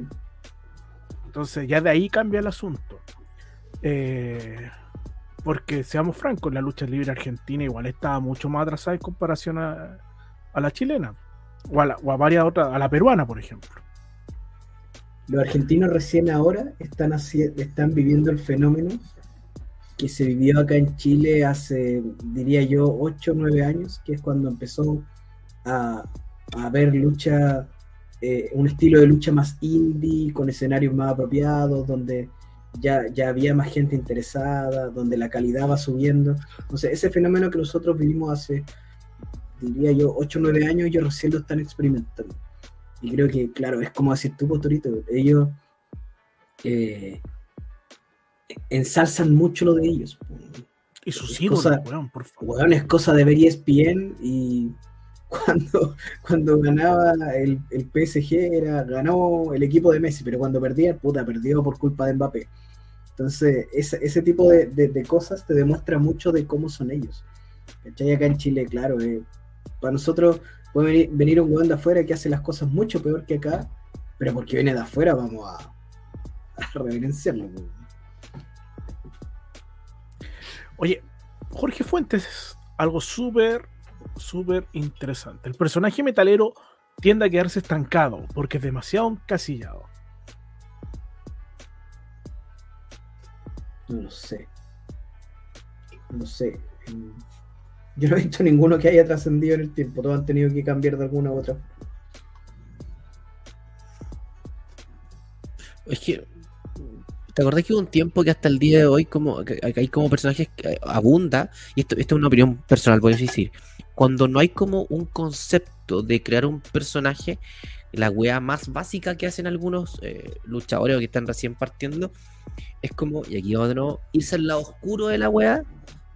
Entonces ya de ahí cambia el asunto. Eh, porque seamos francos, la lucha libre argentina igual estaba mucho más atrasada en comparación a, a la chilena. O a, la- o a varias otras, a la peruana, por ejemplo. Los argentinos recién ahora están, haci- están viviendo el fenómeno que se vivió acá en Chile hace, diría yo, 8 o 9 años, que es cuando empezó a, a haber lucha, eh, un estilo de lucha más indie, con escenarios más apropiados, donde ya, ya había más gente interesada, donde la calidad va subiendo. Entonces, ese fenómeno que nosotros vivimos hace, diría yo, 8 o 9 años, ellos recién lo están experimentando. Y creo que, claro, es como decir tú, Potorito, ellos eh, ensalzan mucho lo de ellos. Y sus weón, por favor. Weón, es cosa de ver ESPN y cuando, cuando ganaba el, el PSG era, ganó el equipo de Messi, pero cuando perdía, puta, perdió por culpa de Mbappé. Entonces, ese, ese tipo de, de- cosas te demuestra mucho de cómo son ellos. ¿Cachai? Acá en Chile, claro, eh, para nosotros puede venir, un weón de afuera que hace las cosas mucho peor que acá, pero porque viene de afuera vamos a, reverenciarlo. Oye, Jorge Fuentes, algo súper, súper interesante. El personaje metalero tiende a quedarse estancado porque es demasiado encasillado. No lo sé. No sé. Yo no he visto ninguno que haya trascendido en el tiempo. Todos han tenido que cambiar de alguna u otra. Es que. ¿Te acordás que hubo un tiempo que hasta el día de hoy como que hay como personajes que eh, abunda? Y esto, esto es una opinión personal, voy a decir. Cuando no hay como un concepto de crear un personaje, la wea más básica que hacen algunos eh, luchadores o que están recién partiendo, es como, y aquí vamos de nuevo, irse al lado oscuro de la wea,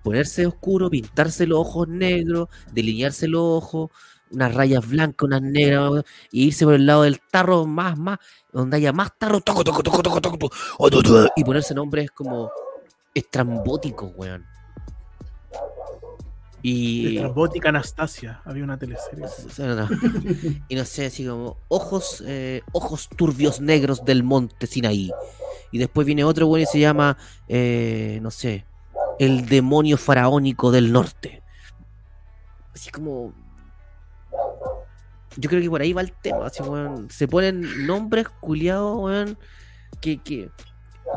ponerse oscuro, pintarse los ojos negros, delinearse los ojos, unas rayas blancas, unas negras, y irse por el lado del tarro más, más, donde haya más tarro, toco, toco, toco, toco, toco, toco, oh, y ponerse nombres como estrambóticos, weón. Y, Estrambótica Anastasia, había una teleserie. no, no. y no sé, así como ojos, eh, ojos turbios negros del monte Sinaí. Y después viene otro weón y se llama, eh, no sé, el demonio faraónico del norte. Así como. Yo creo que por ahí va el tema. Así, weón. Se ponen nombres culiados, weón. Que, que.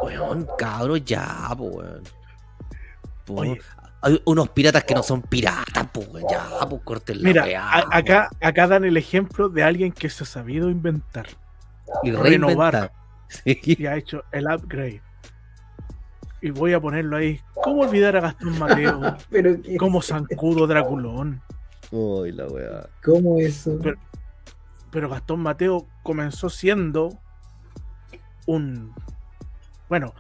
Weón, cabros, ya, weón. Oye. Hay unos piratas que no son piratas, pues. Ya, pues, corten la Mira, weá, a- po. acá, acá dan el ejemplo de alguien que se ha sabido inventar y renovar. Sí. y ha hecho el upgrade. Y voy a ponerlo ahí. ¿Cómo olvidar a Gastón Mateo Pero ¿qué- como zancudo Draculón? Uy, la weá. ¿Cómo eso? Pero- Pero Gastón Mateo comenzó siendo un. Bueno,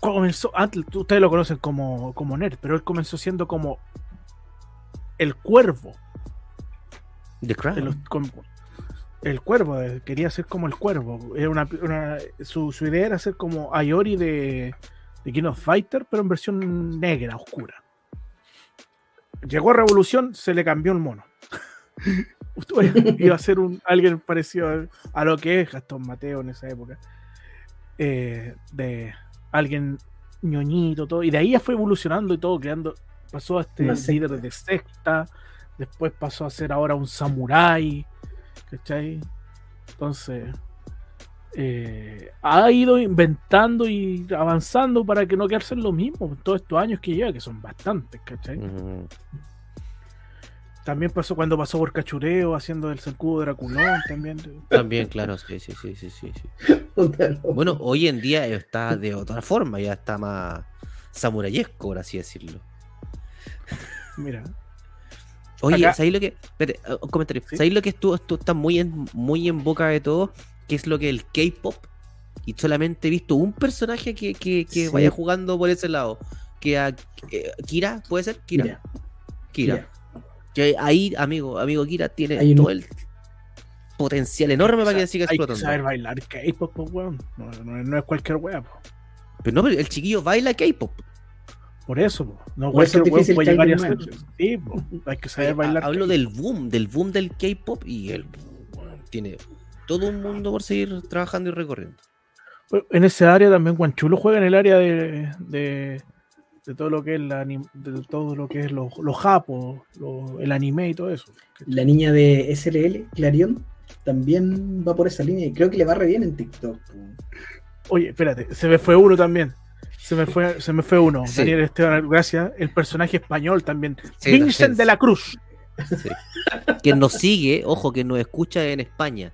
comenzó. Antes, ustedes lo conocen como, como nerd, pero él comenzó siendo como el cuervo. The de Crown. los- com- el cuervo, quería ser como el cuervo. Era una, una- su, su idea era ser como Ayori de, de King of Fighter, pero en versión negra, oscura. Llegó a Revolución, se le cambió el mono. Iba a ser un, alguien parecido a, a lo que es Gastón Mateo en esa época. Eh, de alguien ñoñito, todo. Y de ahí ya fue evolucionando y todo, creando. Pasó a este líder de secta. Después pasó a ser ahora un samurái. ¿Cachai? Entonces. eh, ha ido inventando y avanzando para que no quedarse en lo mismo todos estos años que lleva, que son bastantes, ¿cachai? Mm. También pasó cuando pasó por Cachureo haciendo el zancudo de Draculón también. También, claro, sí, sí, sí, sí, sí. Bueno, hoy en día está de otra forma, ya está más samurayesco, por así decirlo. Mira, Oye, Acá- ¿sabéis lo que? Espérate, uh, un comentario. Sí. ¿Sabéis lo que estuvo, esto está muy en, muy en boca de todo? Que es lo que el K-pop. Y solamente he visto un personaje que, que, que Sí. vaya jugando por ese lado. Que a eh, Kira, ¿puede ser? Kira. Mira, Kira. mira, Que ahí, amigo, amigo Kira tiene Hay un- todo el potencial enorme para que siga Hay que explotando. saber bailar K-pop, po, weón. No, no- no es cualquier wea, po. Pero no, pero el chiquillo baila K-pop. Por eso, po. No Por eso es weón puede que llegar hacer. Sí, po. Hay que saber bailar. ha- Hablo del boom, del boom del K-pop y él bueno, tiene todo un mundo por seguir trabajando y recorriendo. En ese área también Guanchulo juega en el área de, de, de todo lo que es la de todo lo que es los los japos, lo- el anime y todo eso. La niña de SLL, Clarion, también va por esa línea y creo que le va re bien en TikTok. Oye, espérate, se me fue uno también. Se me fue, se me fue uno. Sí. Daniel Esteban, gracias. El personaje español también. Sí, Vincent de la Cruz. Sí. Quien nos sigue, ojo, que nos escucha en España.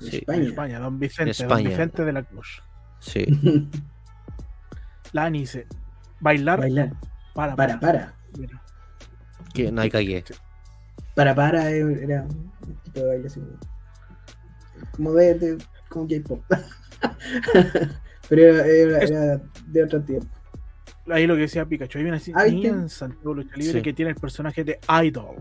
En Sí, En España. España, don Vicente, España. don Vicente de la Cruz. sí. La Ani dice, bailar Bailar. para, Para, para. Mira. Que no hay cagué. Para, para eh, era un tipo de baile así. Como de, de como K-pop. Pero era, era- era de otro tiempo. Ahí lo que decía Pikachu, hay una Ah, ¿viste? niña en Santiago Lucha Libre Sí. que tiene el personaje de Idol.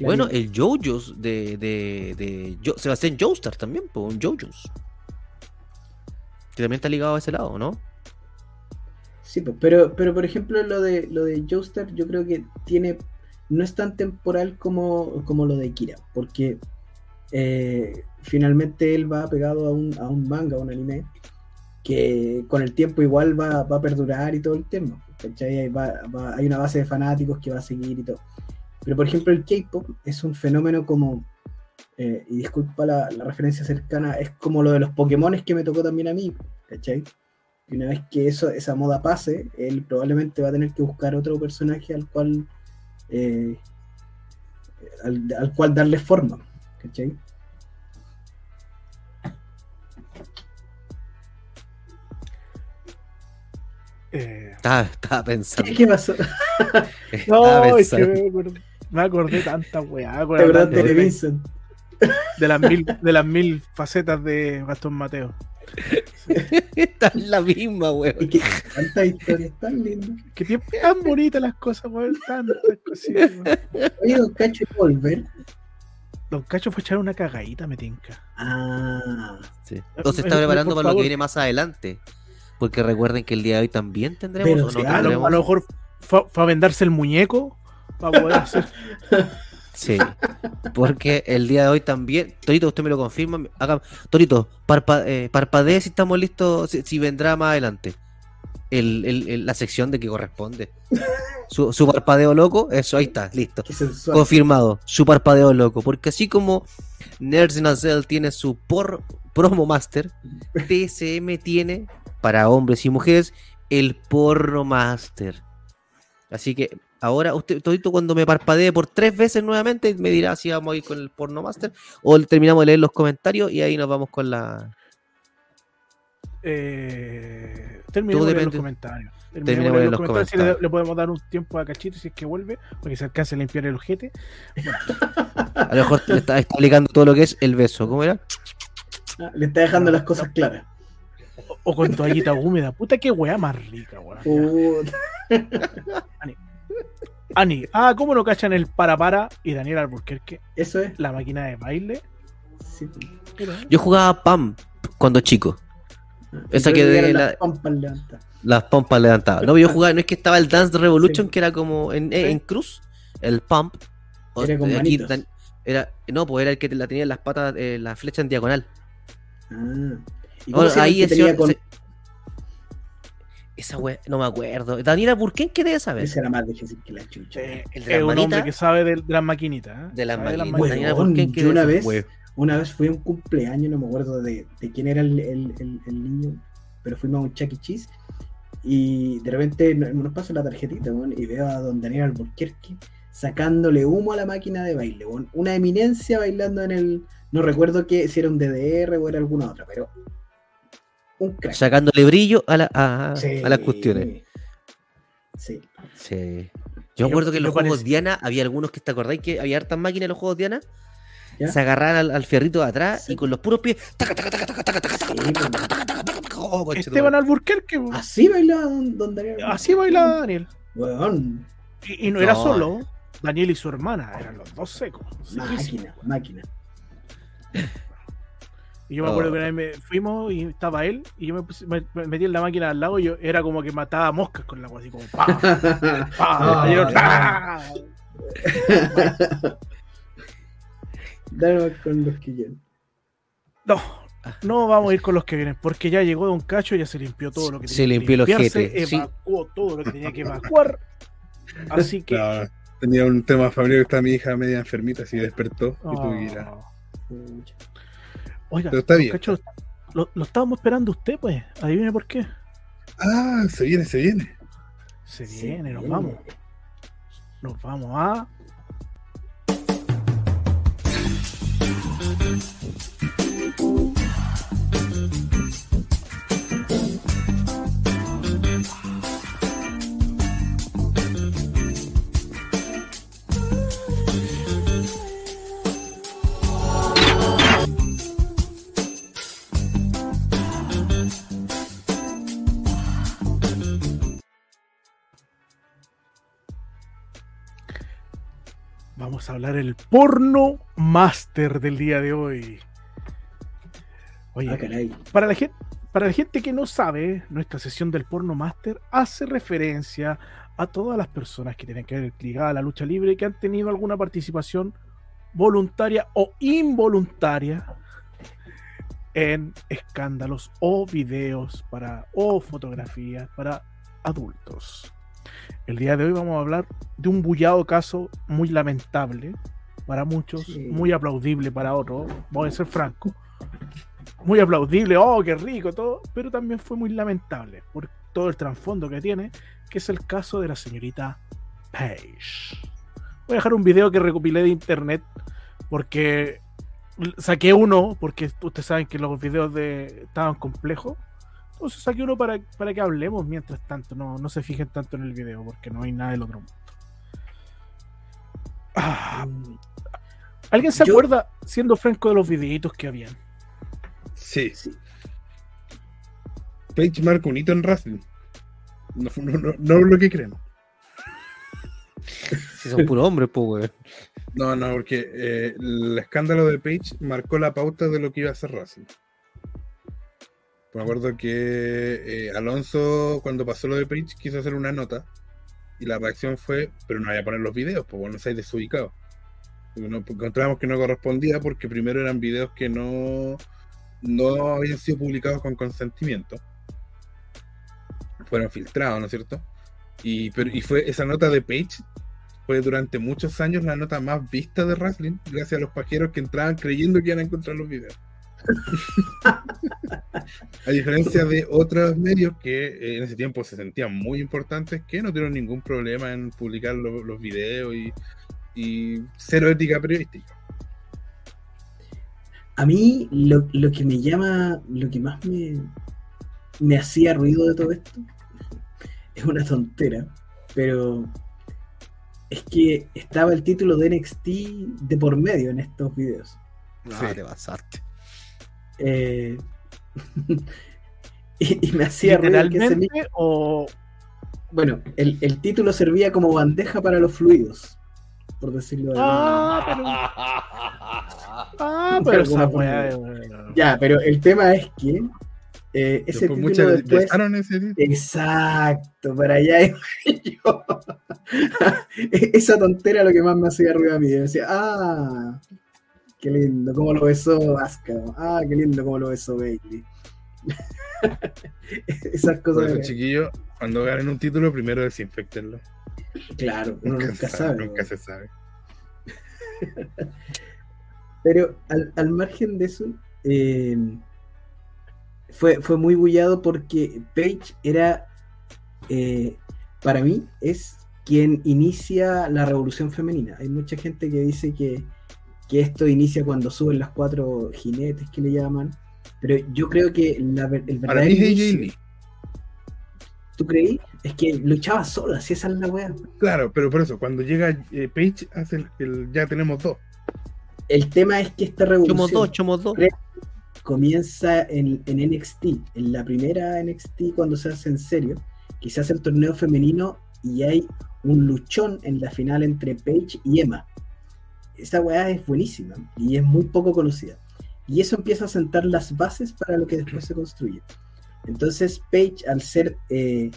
Bueno, el JoJo's de, de, de Jo- Sebastián Joestar también, pues un JoJo's. Que también está ligado a ese lado, ¿no? Sí, pues, pero, pero por ejemplo lo de lo de Joestar yo creo que tiene no es tan temporal como, como lo de Kira, porque eh, finalmente él va pegado a un, a un manga, a un anime, que con el tiempo igual va, va a perdurar y todo el tema. Hay, hay una base de fanáticos que va a seguir y todo. Pero por ejemplo el K-Pop es un fenómeno como, eh, y disculpa la, la referencia cercana, es como lo de los Pokémones que me tocó también a mí, ¿cachai? Y una vez que eso, esa moda pase, él probablemente va a tener que buscar otro personaje al cual eh, al, al cual darle forma. ¿cachai? Eh, Estaba, estaba pensando. ¿Qué, qué pasó? no, es que me acordé, me acordé tanta weá. ¿Te acordaste de de, Vincent? de las mil, de las mil facetas de Gastón Mateo. Esta es la misma, Y weón. que tantas historias tan lindas. Que tiempo tan bonitas las cosas, weón. Tantas cositas, weón. Oye, don Cacho y Volver. Don Cacho fue a echar una cagadita, me tinca. Ah, Sí. Entonces está Eh, preparando por para lo que viene más adelante. Porque recuerden que el día de hoy también tendremos Pero o sí, no ah, A lo, tendremos. a lo mejor fue, fue a vendarse el muñeco para poder hacer. Sí, porque el día de hoy también, Torito, usted me lo confirma, haga, Torito, parpa, eh, parpadee si estamos listos, si, si vendrá más adelante. El, el- el- la sección de que corresponde. Su, su parpadeo loco, eso, ahí está, listo. Confirmado, su parpadeo loco. Porque así como Nerds Nacelle tiene su por, promo master, TSM tiene para hombres y mujeres el porno master. Así que ahora usted, todito cuando me parpadee por tres veces nuevamente, me dirá si vamos a ir con el porno master o terminamos de leer los comentarios y ahí nos vamos con la. Eh, terminemos de leer los comentarios. Terminemos de leer los los comentarios. Si le, podemos dar un tiempo a Cachito si es que vuelve, para que se alcance a limpiar el ojete. A lo mejor le está explicando todo lo que es el beso. ¿Cómo era? Ah, Le está dejando las cosas claras. O, o con toallita húmeda. Puta, qué weá más rica, weón. Ani, ah, ¿cómo no cachan el para para? Y Daniel Alburquerque, Eso es. la máquina de baile. Sí. Yo jugaba PAM cuando chico. Esa Y que de la- las pompas levantadas. Las pompas levantadas. No, pero yo jugaba, no es que estaba el Dance Revolution, Sí. que era como en, eh, en cruz, el pump. Era con aquí era, no, pues era el que la tenía en las patas, eh, la flecha en diagonal. Ah. ¿Y Bueno, cómo se llama ahí el que ese- tenía con- ese- Esa wea, no me acuerdo. Daniela Burken, ¿qué debe saber? Ese era más difícil que la chucha. eh, el de es un hombre que sabe de, de las maquinitas. ¿eh? De las Weón, Burken, ¿qué una vez- Wea. Una vez fui a un cumpleaños, no me acuerdo de, de quién era el, el- el- el niño, pero fuimos a un Chuck E. Cheese y de repente no- nos pasa la tarjetita y veo a don Daniel Alburquerque sacándole humo a la máquina de baile. Una eminencia bailando en el. No recuerdo que, si era un DDR o era alguna otra, pero. Un crack. Sacándole brillo a, la, a, Sí. a las cuestiones. Sí. Sí. Yo me acuerdo que en los juegos parece- Diana había algunos que te acordáis que había hartas máquinas en los juegos Diana. ¿Ya? Se agarraban al, al fierrito de atrás Sí. y con los puros pies. Oh, Esteban. Alburquerque. Así bailaba don, don Daniel. Así bailaba Daniel. Weón, Y, y no era No. solo Daniel y su hermana, eran los dos secos. Máquina, máquina. Y yo me acuerdo Oh. que una vez me fuimos y estaba él, y yo me, puse- me- me metí en la máquina al lado y yo era como que mataba moscas con la agua, así como ¡pa! ¡pa! Ah, y yo. Dale con los que quieren. No, no vamos a ir con los que vienen, porque ya llegó Don Cacho, ya se limpió todo lo que Se tenía que limpió el limpiarse, sí. evacuó todo lo que tenía que evacuar. Así que. No, tenía un tema familiar, está mi hija media enfermita, así despertó y tuve Oiga, Pero está bien. Cacho, lo, lo estábamos esperando usted, pues. Adivine por qué. Ah, se viene, se viene. Se Sí, viene, nos viene. vamos. Nos vamos a. Vamos a hablar el porno master del día de hoy. Oye, Ah, caray. para la gente, para la gente que no sabe, nuestra sesión del porno master hace referencia a todas las personas que tienen que ver ligada a la lucha libre y que han tenido alguna participación voluntaria o involuntaria en escándalos o videos para o fotografías para adultos. El día de hoy vamos a hablar de un bullado caso muy lamentable para muchos, Sí. muy aplaudible para otros, voy a ser franco. Muy aplaudible, oh, qué rico, todo, pero también fue muy lamentable por todo el trasfondo que tiene, que es el caso de la señorita Paige. Voy a dejar un video que recopilé de internet porque saqué uno, porque ustedes saben que los videos de estaban complejos. Entonces saqué uno para, para que hablemos mientras tanto, no, no se fijen tanto en el video, porque no hay nada del otro mundo. Ah, ¿Alguien se Yo- acuerda, siendo franco, de los videitos que habían? Sí. Sí. Page marca un hito en wrestling. No, no, no, no lo que creemos. Si son puros hombres, pues, weón. No, no, porque eh, el escándalo de Page marcó la pauta de lo que iba a hacer Racing. Me acuerdo que eh, Alonso, cuando pasó lo de Page, quiso hacer una nota y la reacción fue: Pero no vaya a poner los videos, pues bueno, seáis desubicados. No- encontramos que no correspondía porque primero eran videos que no, no habían sido publicados con consentimiento. Fueron filtrados, ¿no es cierto? Y, pero, y fue esa nota de Page fue durante muchos años la nota más vista de wrestling, gracias a los pajeros que entraban creyendo que iban a encontrar los videos. A diferencia de otros medios que eh, en ese tiempo se sentían muy importantes, que no tuvieron ningún problema en publicar lo- los videos y, y cero ética periodística. A mí lo, lo que me llama, lo que más me, me hacía ruido de todo esto es una tontera, pero es que estaba el título de NXT de por medio en estos videos. No, Sí. te pasaste. Eh, y, y me hacía ruido que ese ¿Literalmente mismo- o bueno, el, el título servía como bandeja para los fluidos, por decirlo de alguna manera. Ah, pero, ah, Pero esa weón. Ya, pero el tema es que eh, ese Después título muchas después ese título. Exacto, para allá iba yo. Esa tontera lo que más me hacía ruido a mí. Yo decía, ah, qué lindo, cómo lo besó Asuka. Ah, qué lindo, cómo lo besó Bailey. Esas Por cosas. eso, chiquillos, cuando ganen un título, primero desinfectenlo. claro, uno Nunca, nunca se sabe, nunca se sabe. Pero al, al margen de eso, eh, fue, fue muy bullado porque Paige era, eh, para mí, es quien inicia la revolución femenina. Hay mucha gente que dice que, que esto inicia cuando suben las cuatro jinetes que le llaman, pero yo creo que la ver- el Para verdadero mí es AJ inicio-. ¿Tú creí? Es que luchaba sola, si esa es la wea. Claro, pero por eso, cuando llega eh, Page, hace el, el- ya tenemos dos. El tema es que esta revolución... Chomos dos, chomos dos. comienza en, en NXT, en la primera NXT cuando se hace en serio, que se hace el torneo femenino y hay un luchón en la final entre Paige y Emma. Esa weá es buenísima y es muy poco conocida. Y eso empieza a sentar las bases para lo que después se construye. Entonces, Paige, al ser eh,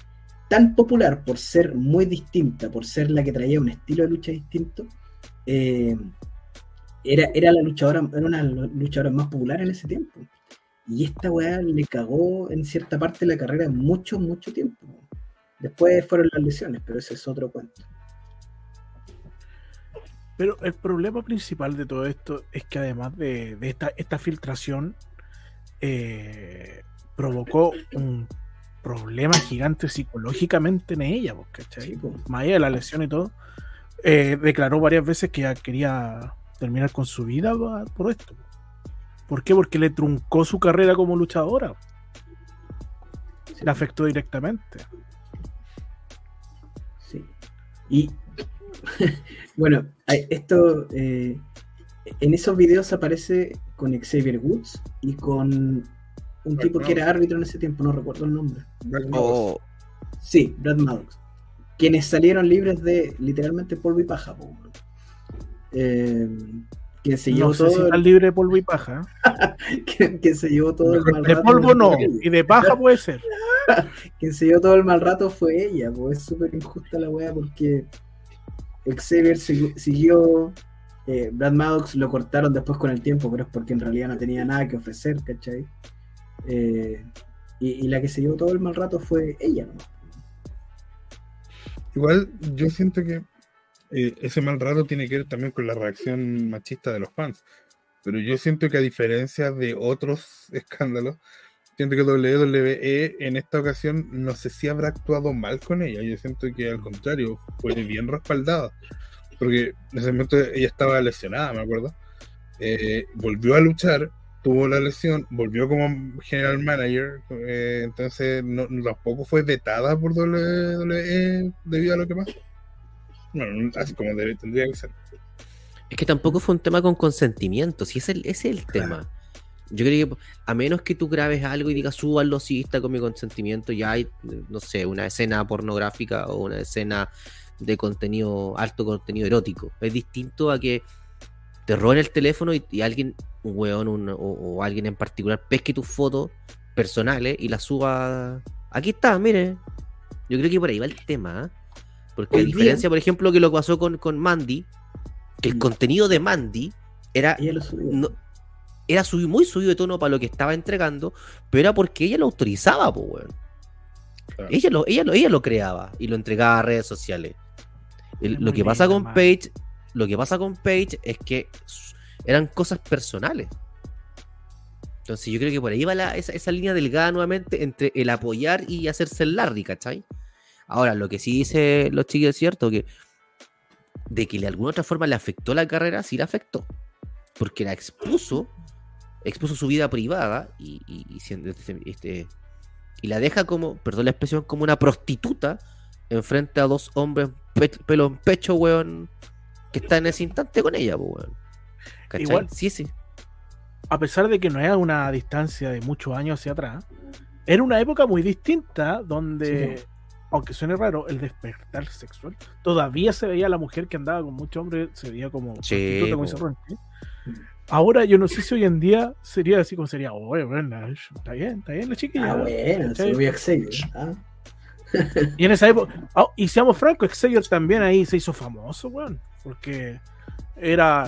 tan popular por ser muy distinta, por ser la que traía un estilo de lucha distinto, eh, era, era la luchadora, era una luchadora más popular en ese tiempo. Y esta weá le cagó en cierta parte la carrera mucho, mucho tiempo. Después fueron las lesiones, pero ese es otro cuento. Pero el problema principal de todo esto es que además de, esta, esta filtración, eh, provocó un problema gigante psicológicamente en ella, ¿cachai? Más allá de la lesión y todo, eh, declaró varias veces que quería terminar con su vida por esto. ¿Por qué? Porque le truncó su carrera como luchadora. Le afectó directamente. Sí. Y bueno, esto eh, en esos videos aparece con Xavier Woods y con un tipo que era árbitro en ese tiempo, no recuerdo el nombre. Oh. Sí, Brad Maddox. Quienes salieron libres de literalmente polvo y paja. Eh, quien se llevó todo. libre de polvo y paja. quien, se llevó todo el mal rato. De polvo no, y de paja puede ser. quien se llevó todo el mal rato fue ella, pues es súper injusta la wea porque Xavier siguió. Eh, Brad Maddox lo cortaron después con el tiempo, pero es porque en realidad no tenía nada que ofrecer, ¿cachai? Eh, y, la que se llevó todo el mal rato fue ella, ¿no? Igual yo siento que eh, ese mal rato tiene que ver también con la reacción machista de los fans. Pero yo siento que a diferencia de otros escándalos, siento que WWE en esta ocasión no sé si habrá actuado mal con ella. Yo siento que al contrario, fue bien respaldada. Porque en ese momento ella estaba lesionada, me acuerdo. Eh, volvió a luchar, tuvo la lesión, volvió como general manager, eh, entonces no, tampoco fue vetada por WWE debido a lo que pasó. Bueno, así como tendría que ser. Es que tampoco fue un tema con consentimiento, si ese, es el tema. Yo creo que a menos que tú grabes algo y digas súbalo si está con mi consentimiento, ya hay, no sé, una escena pornográfica o una escena de contenido, alto contenido erótico. Es distinto a que te roben el teléfono y, alguien, un weón o, alguien en particular, pesque tus fotos personales y las suba. Aquí está, mire. Yo creo que por ahí va el tema. ¿eh? Porque a diferencia, por ejemplo, que lo pasó con, con Mandy, que el mm. contenido de Mandy era. Era muy subido de tono para lo que estaba entregando, pero era porque ella lo autorizaba, pues, weón. Ella, lo, ella, lo, ella lo creaba y lo entregaba a redes sociales. lo que pasa con Page lo que pasa con Page es que eran cosas personales. Entonces yo creo que por ahí va esa, línea delgada nuevamente entre el apoyar y hacerse el Larry, ¿cachai? Ahora, lo que sí dice los chicos es cierto, que de que de alguna otra forma le afectó la carrera, sí la afectó. Porque la expuso, expuso su vida privada y, y, este, este, y la deja como, perdón la expresión, como una prostituta enfrente a dos hombres pelo en pecho, weón, que está en ese instante con ella, pues, Igual, sí, sí. A pesar de que no es una distancia de muchos años hacia atrás, era una época muy distinta donde, aunque suene raro, el despertar sexual, todavía se veía a la mujer que andaba con muchos hombres, se veía como sí, Ahora yo no sé si hoy en día sería así como sería, oye, bueno, está bien, está bien la chiquilla. Ah, bueno, se voy a y en esa época, oh, y seamos francos, Xavier también ahí se hizo famoso, weón porque era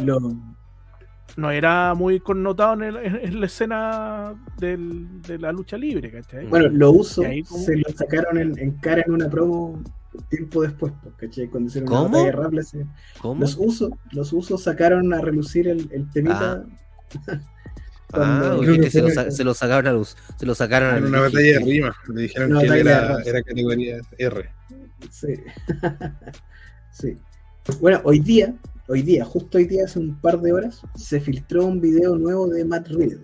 no era muy connotado en, la escena de la lucha libre, ¿cachai? Bueno, lo uso, se lo sacaron en, cara en una promo tiempo después, pues, ¿cachai? Cuando hicieron ¿Cómo? una batalla rable, ¿Cómo? Los usos, los usos sacaron a relucir el, el temita. Ah. ah se, lo, se, lo, sacaron a luz, se lo sacaron en una batalla de rima, le dijeron que era, era categoría R. Sí. sí. Bueno, hoy día, hoy día, justo hoy día, hace un par de horas, se filtró un video nuevo de Matt Reed.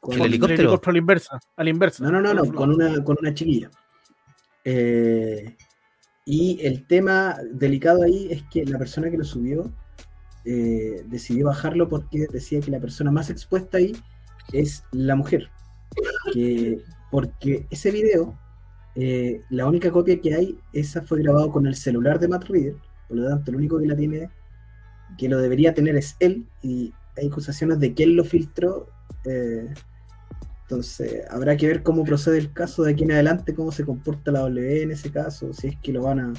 Con el helicóptero. a la inversa, a la inversa. No, no, no, no, con una, con una chiquilla. Eh, y el tema delicado ahí es que la persona que lo subió eh, decidió bajarlo porque decía que la persona más expuesta ahí es la mujer. Que, porque ese video eh, la única copia que hay, esa fue grabado con el celular de Matt Reader, por lo tanto, el único que la tiene, que lo debería tener es él, y hay acusaciones de quién lo filtró. eh, entonces, habrá que ver cómo procede el caso de aquí en adelante, cómo se comporta la W en ese caso, si es que lo van a.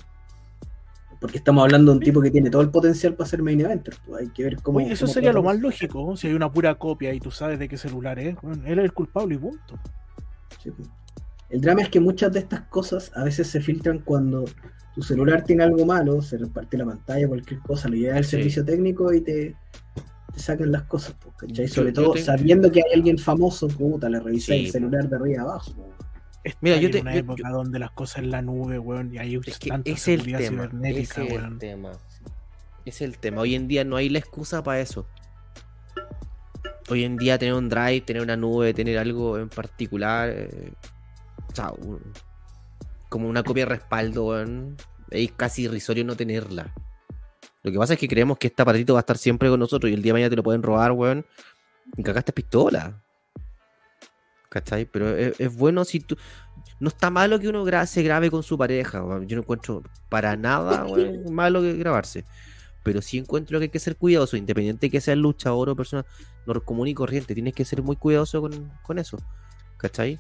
Porque estamos hablando de un tipo que tiene todo el potencial para ser main eventer. pues, hay que ver cómo. Oye, eso cómo sería lo más lógico. Si hay una pura copia y tú sabes de qué celular es, bueno, él es el culpable y punto. Sí, pues. El drama es que muchas de estas cosas a veces se filtran cuando tu celular tiene algo malo, se reparte la pantalla, cualquier cosa, llega el Sí. servicio técnico y te, te sacan las cosas, pues, ¿cachai? Sobre yo todo sabiendo que hay alguien famoso, puta, le revisé Sí, el celular de arriba abajo. Mira, yo te- una yo- época donde las cosas en la nube, weón, y hay Es que es el tema. es el weón. tema. Es el tema. Hoy en día no hay la excusa para eso. Hoy en día tener un drive, tener una nube, tener algo en particular. eh, o sea, un- como una copia de respaldo, weón, es casi irrisorio no tenerla. Lo que pasa es que creemos que este aparatito va a estar siempre con nosotros y el día de mañana te lo pueden robar, weón. Y cagaste pistola. ¿Cachai? Pero es, es bueno si tú. No está malo que uno gra- se grabe con su pareja. weón. Yo no encuentro para nada weón, malo que grabarse. Pero sí encuentro que hay que ser cuidadoso, independiente que seas luchador o persona nor- común y corriente. Tienes que ser muy cuidadoso con, con eso. ¿Cachai?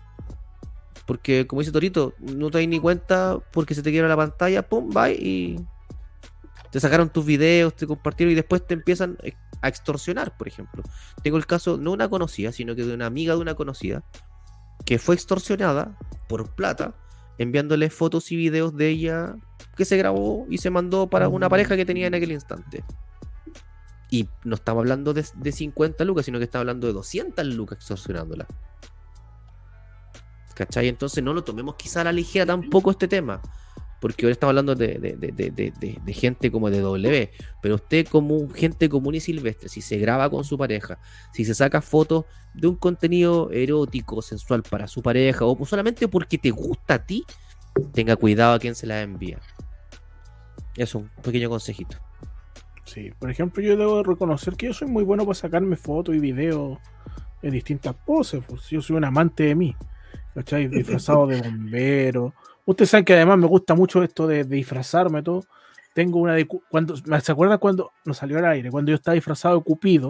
Porque, como dice Torito, no te das ni cuenta porque se te quiebra la pantalla, pum, bye, y te sacaron tus videos, te compartieron y después te empiezan eh, a extorsionar, por ejemplo. Tengo el caso, no una conocida, sino que de una amiga de una conocida, que fue extorsionada por plata, enviándole fotos y videos de ella que se grabó y se mandó para una pareja que tenía en aquel instante. Y no estamos hablando de, de 50 lucas, sino que estamos hablando de 200 lucas extorsionándola. ¿Cachai? Entonces no lo tomemos quizá a la ligera tampoco este tema. Porque ahora estamos hablando de, de- de- de- gente como de W. Pero usted como gente común y silvestre, si se graba con su pareja, si se saca fotos de un contenido erótico, sensual para su pareja, o solamente porque te gusta a ti, tenga cuidado a quien se la envía. Es un pequeño consejito. Sí, por ejemplo, yo debo reconocer que yo soy muy bueno para sacarme fotos y videos en distintas poses. Pues yo soy un amante de mí, ¿cachai? Disfrazado de bombero. Ustedes saben que además me gusta mucho esto de, de disfrazarme todo. Tengo una de. cu- Cuando, ¿Se acuerdan cuando nos salió al aire? Cuando yo estaba disfrazado de Cupido.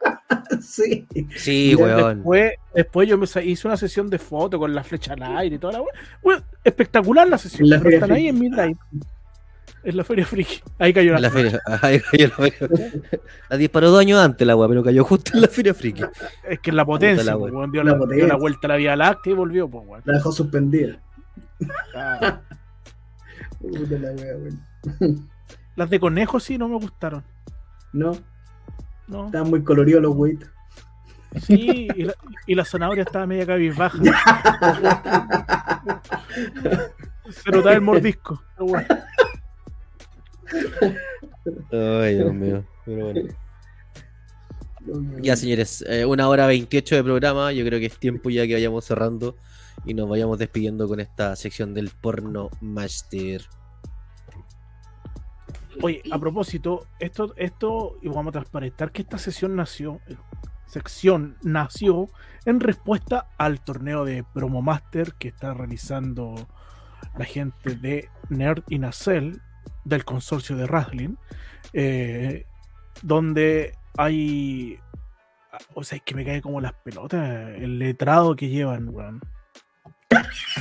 sí. Sí, weón. Después, después yo me hice una sesión de fotos con la flecha al aire y toda la. Weón, espectacular la sesión. La están ahí en mi drive. En la Feria Friki. Ahí cayó la, En la feria. Ahí cayó la feria. La disparó dos años antes la weá, pero cayó justo en la feria friki. Es que la potencia, la pues, wea. weón, dio, La la, dio potencia. la vuelta a la Vía Láctea y volvió, pues, weón. La dejó suspendida. Claro. Puta la wea, weón. Las de conejo sí no me gustaron. No, No. estaban muy coloridos los weitos. Sí, y la, y la zanahoria estaba media cabizbaja. Se notaba el mordisco. pero bueno. Ay, Dios mío. Pero bueno. Ya, señores, eh, una hora 28 de programa. Yo creo que es tiempo ya que vayamos cerrando y nos vayamos despidiendo con esta sección del porno master. Oye, a propósito, esto, esto, y vamos a transparentar que esta sesión nació, eh, sección nació en respuesta al torneo de Promo Master que está realizando la gente de Nerd y Nacel del consorcio de Wrestling, eh, donde hay, o sea, es que me cae como las pelotas el letrado que llevan, weón.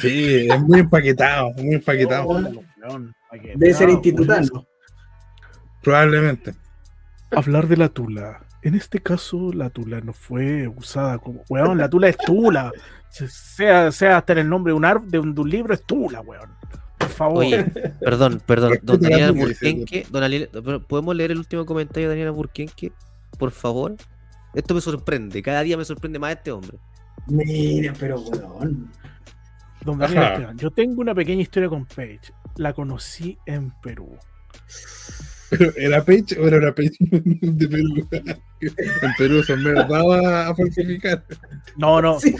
Sí, es muy empaquetado, muy empaquetado. Oh, weón, Debe ser institutano. Probablemente. hablar de la tula. En este caso, la tula no fue usada como. Weón, la tula es tula. Se- Sea, sea hasta en el nombre de un, ar- de un, de un libro, es tula, weón. Por favor. Oye, perdón, perdón. Don Daniel Burkenke. Don Daniel- ¿Podemos leer el último comentario de Daniela Burkenke? Por favor. Esto me sorprende. Cada día me sorprende más este hombre. Mira, pero weón. Don Daniel. Esteban, yo tengo una pequeña historia con Paige. La conocí en Perú. Pero, ¿Era Page o era una Page de Perú? En Perú son dados a falsificar. No, no. Sí,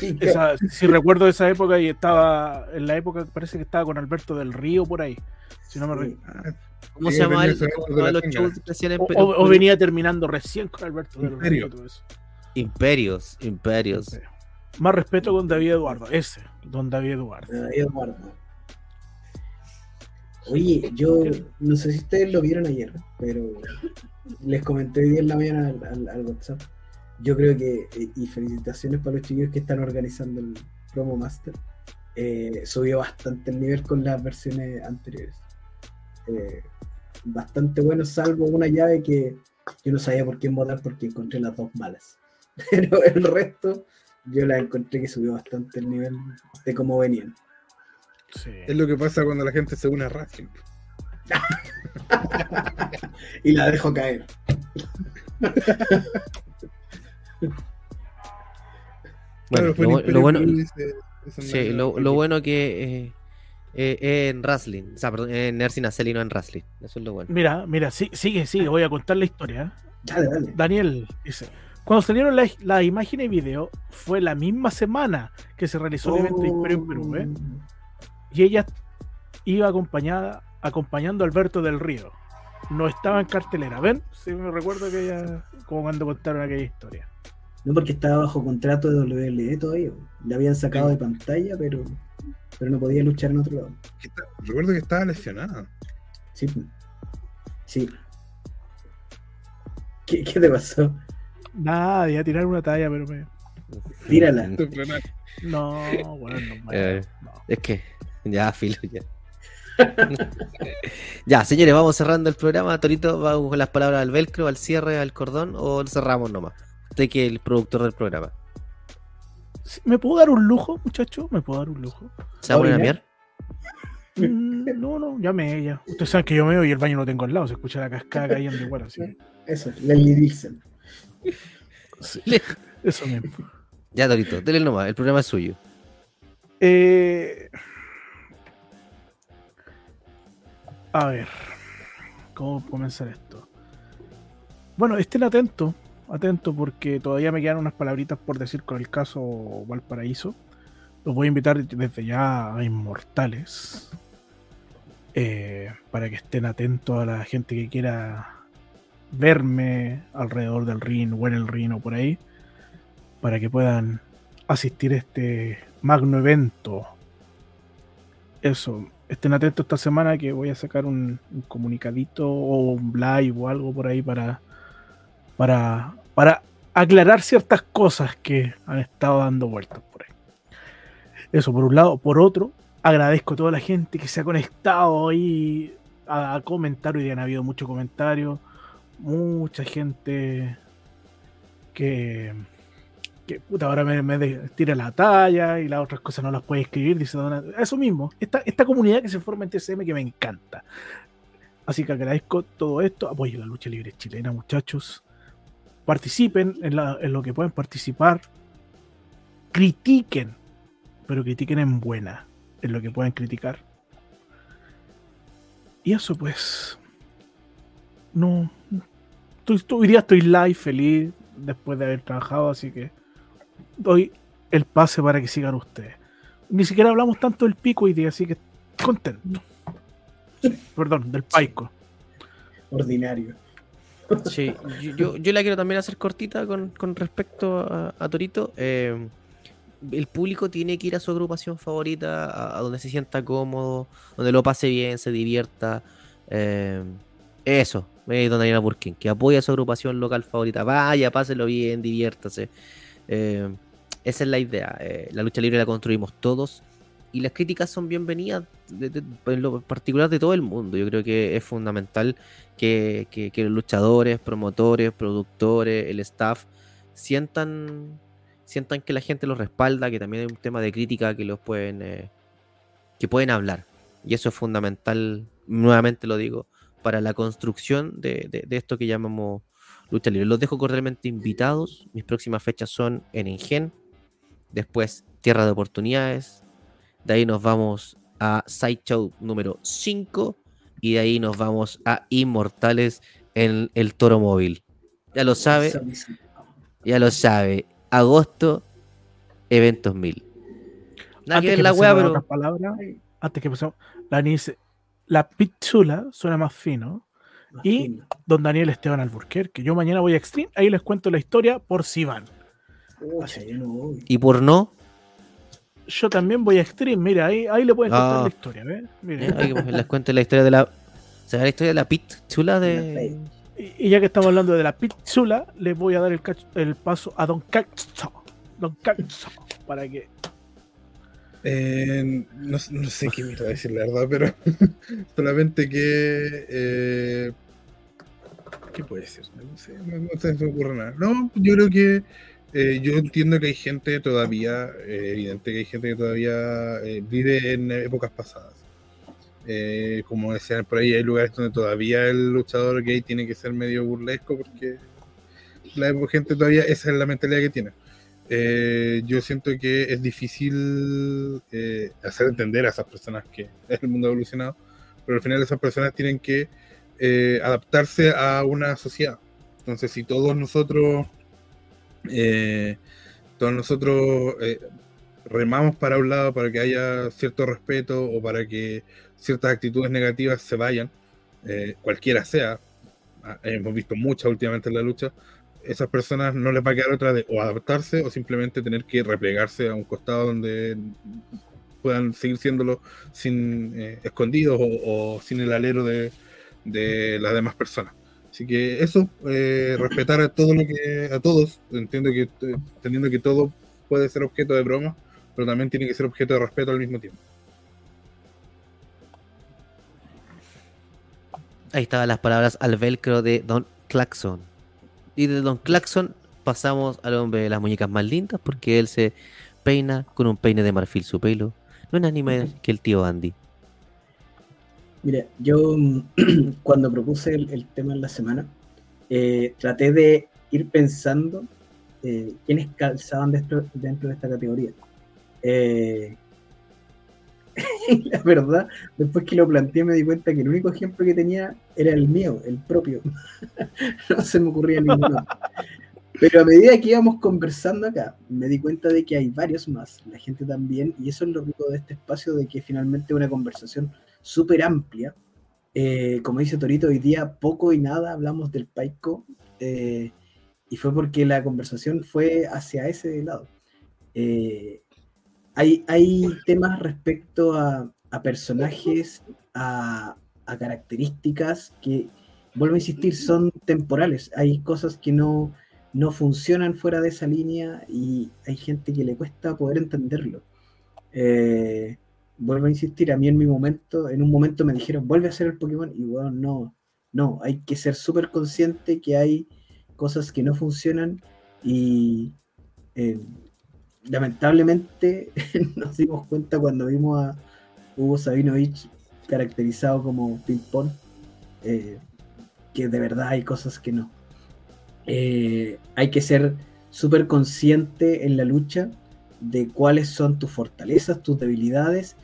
si recuerdo esa época y estaba. En la época parece que estaba con Alberto del Río por ahí. Si no me re- Ah, ¿Cómo Sí, se llama el, los shows en o, Perú? o- o venía terminando recién con Alberto del Río. Imperio. y todo eso. Imperios, imperios. Más respeto con David Eduardo. Ese, don David Eduardo. Ahí Eduardo. Oye, yo no sé si ustedes lo vieron ayer, pero les comenté hoy día en la mañana al, WhatsApp. yo creo que, y felicitaciones para los chiquillos que están organizando el Promo Master, eh, subió bastante el nivel con las versiones anteriores. Eh, bastante bueno, salvo una llave que yo no sabía por quién votar porque encontré las dos malas. Pero el resto, yo la encontré que subió bastante el nivel de cómo venían. Sí. Es lo que pasa cuando la gente se une a Racing. y la dejo caer. Bueno, lo, bueno, ese- ese sí, no- lo, lo bueno que eh, eh, eh, en Wrestling, o sea, perdón, en Nursing Aceli no en Wrestling. Eso es lo bueno. Mira, mira, sí, sigue, sigue, voy a contar la historia. ¿eh? Dale, dale. Daniel dice, cuando salieron las la imágenes y video, fue la misma semana que se realizó el evento de Imperio en Perú, ¿eh? Y ella iba acompañada, acompañando a Alberto del Río. No estaba en cartelera, ¿ven? Sí, me recuerdo que ella, como cuando contaron aquella historia. No porque estaba bajo contrato de WWE todavía. Le habían sacado de pantalla, pero, pero no podía luchar en otro lado. Recuerdo que estaba lesionada. Sí. Sí. ¿Qué, qué te pasó? Nada, iba a tirar una talla, pero me... Tírala. No, bueno, no, Eh. no. Es que, ya, filo, ya. ya, señores, vamos cerrando el programa. Torito, vamos con las palabras al velcro, al cierre, al cordón, o lo cerramos nomás. Usted que es el productor del programa. Sí, ¿Me puedo dar un lujo, muchacho? ¿Me puedo dar un lujo? ¿Se va a poner a miar? Mm, no, no, ya me ella. Ustedes saben que yo meo y el baño lo tengo al lado, se escucha la cascada cayendo igual, así. Eso, Leslie Dixon. Eso mismo. Ya, Torito, dele nomás, el programa es suyo. Eh, a ver, ¿cómo comenzar esto? Bueno, estén atentos, atentos porque todavía me quedan unas palabritas por decir con el caso Valparaíso. Los voy a invitar desde ya a Inmortales eh, para que estén atentos a la gente que quiera verme alrededor del ring o en el ring o por ahí para que puedan asistir a este magno evento. Eso, estén atentos esta semana que voy a sacar un, un comunicadito o un live o algo por ahí para, para, para aclarar ciertas cosas que han estado dando vueltas por ahí. Eso por un lado. Por otro, agradezco a toda la gente que se ha conectado ahí a, a comentar. Hoy día han habido muchos comentarios, mucha gente que que puta, ahora me, me tira la talla y las otras cosas no las puede escribir, dice Eso mismo, esta, esta comunidad que se forma en TCM que me encanta. Así que agradezco todo esto, apoyen la lucha libre chilena, muchachos. Participen en, la- en lo que pueden participar. Critiquen, pero critiquen en buena, en lo que pueden criticar. Y eso pues. No. Estoy, estoy- hoy día estoy live, feliz, después de haber trabajado, así que doy el pase para que sigan ustedes. Ni siquiera hablamos tanto del pico hoy día, así que contento. Sí, perdón, del paico. Ordinario. Sí, yo, yo, yo la quiero también hacer cortita con, con respecto a, a Torito. Eh, el público tiene que ir a su agrupación favorita, a, a donde se sienta cómodo, donde lo pase bien, se divierta. eh, eso, eh, don Daniela Burkin, que apoya a su agrupación local favorita. Vaya, páselo bien, diviértase. Eh, esa es la idea. eh, la lucha libre la construimos todos. Y las críticas son bienvenidas, en lo particular de todo el mundo. Yo creo que es fundamental que, que- que los luchadores, promotores, productores, el staff sientan, sientan que la gente los respalda, que también hay un tema de crítica que los pueden, eh, que pueden hablar. Y eso es fundamental, nuevamente lo digo, para la construcción de, de- de esto que llamamos lucha libre. Los dejo cordialmente invitados. Mis próximas fechas son en Engen, después Tierra de Oportunidades, de ahí nos vamos a Sideshow número 5 y de ahí nos vamos a Inmortales en el Toro Móvil. Ya lo sabe, ya lo sabe. Agosto, eventos 1000. Nada que ver que la pero palabras, antes que pasemos, la dice, la pichula suena más fino. Más Y- fino. Don Daniel Esteban Alburquerque. Yo mañana voy a Extreme, ahí les cuento la historia por si van. No y por no, Yo también voy a Extreme, mira, ahí, ahí le pueden contar Ah. la historia, ¿ves? Eh, hay que- les cuento la historia de la. ¿Será la historia de la pit chula La de. Y, y ya que estamos hablando de la pizzula, les voy a dar el paso a Don Cacho. Don Cacho. Para que. Eh, no, no sé qué me iba a decir la verdad, pero solamente que. eh, ¿Qué puede ser? No sé, no, no se me ocurre nada. No, yo creo que. eh, yo entiendo que hay gente todavía, evidente que hay gente que todavía vive en épocas pasadas. Como decían por ahí, hay lugares donde todavía el luchador gay tiene que ser medio burlesco porque la gente todavía, esa es la mentalidad que tiene. Eh, yo siento que es difícil eh, hacer entender a esas personas que el mundo evolucionado, pero al final esas personas tienen que eh, adaptarse a una sociedad. Entonces, si todos nosotros, todos nosotros remamos para un lado para que haya cierto respeto o para que ciertas actitudes negativas se vayan, cualquiera sea, ah, hemos visto muchas últimamente en la lucha, esas personas no les va a quedar otra de o adaptarse o simplemente tener que replegarse a un costado donde puedan seguir siéndolo sin eh, escondidos o, sin el alero de, de las demás personas. Así que eso, eh, respetar a todo lo que a todos, entiendo que entendiendo que todo puede ser objeto de broma, pero también tiene que ser objeto de respeto al mismo tiempo. Ahí estaban las palabras al velcro de Don Claxon. Y de Don Claxon pasamos al hombre de las muñecas más lindas porque él se peina con un peine de marfil su pelo. No es más que el tío Andy. Mira, yo mm, cuando propuse el, el tema en la semana, eh, traté de ir pensando eh, quiénes calzaban dentro, dentro de esta categoría. Eh, la verdad, después que lo planteé me di cuenta que el único ejemplo que tenía era el mío, el propio. no se me ocurría ninguno. Pero a medida que íbamos conversando acá, me di cuenta de que hay varios más, la gente también, y eso es lo rico de este espacio, de que finalmente una conversación súper amplia. Eh, como dice Torito, hoy día poco y nada hablamos del Paico, eh, y fue porque la conversación fue hacia ese lado. Eh, hay, temas respecto a, personajes, a, a características que, vuelvo a insistir, son temporales. Hay cosas que no, no funcionan fuera de esa línea y hay gente que le cuesta poder entenderlo. Eh, vuelvo a insistir, a mí en mi momento, en un momento me dijeron, vuelve a hacer el Pokémon, y bueno, no, no, hay que ser súper consciente que hay cosas que no funcionan y eh, lamentablemente nos dimos cuenta cuando vimos a Hugo Sabinovich caracterizado como ping-pong, eh, que de verdad hay cosas que no. Eh, hay que ser súper consciente en la lucha de cuáles son tus fortalezas, tus debilidades,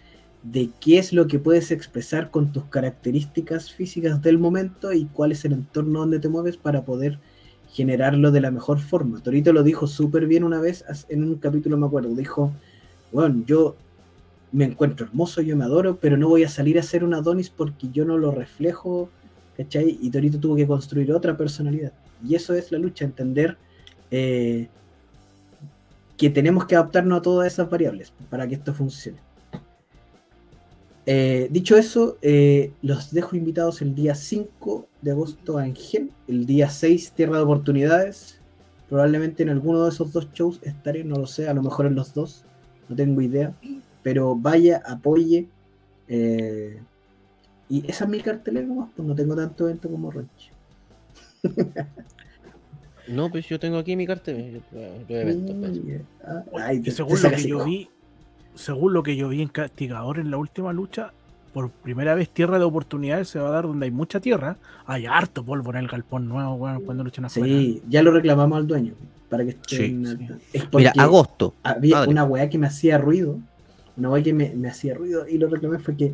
de qué es lo que puedes expresar con tus características físicas del momento y cuál es el entorno donde te mueves para poder generarlo de la mejor forma. Torito lo dijo súper bien una vez en un capítulo, me acuerdo, dijo, bueno, yo me encuentro hermoso, yo me adoro, pero no voy a salir a ser un Adonis porque yo no lo reflejo, ¿cachai? Y Torito tuvo que construir otra personalidad. Y eso es la lucha, entender eh, que tenemos que adaptarnos a todas esas variables para que esto funcione. Eh, dicho eso, eh, los dejo invitados el día 5 de agosto a Engen, el día 6 Tierra de Oportunidades. Probablemente en alguno de esos dos shows estaré, no lo sé, a lo mejor en los dos, no tengo idea. Pero vaya, apoye. eh, y esa es mi cartelera nomás, pues no tengo tanto evento como Ranch. No, pues yo tengo aquí mi cartel. yo- yo evento, pues. Ah, según te lo que yo vi, según lo que yo vi en Castigador en la última lucha, por primera vez tierra de oportunidades se va a dar donde hay mucha tierra. Hay harto polvo en el galpón nuevo, weón, cuando luchan afuera. Sí, ya lo reclamamos al dueño para que Sí, estén sí. tanto. Es Mira, agosto. había Madre. una weá que me hacía ruido, una weá que me, me hacía ruido y lo reclamé fue que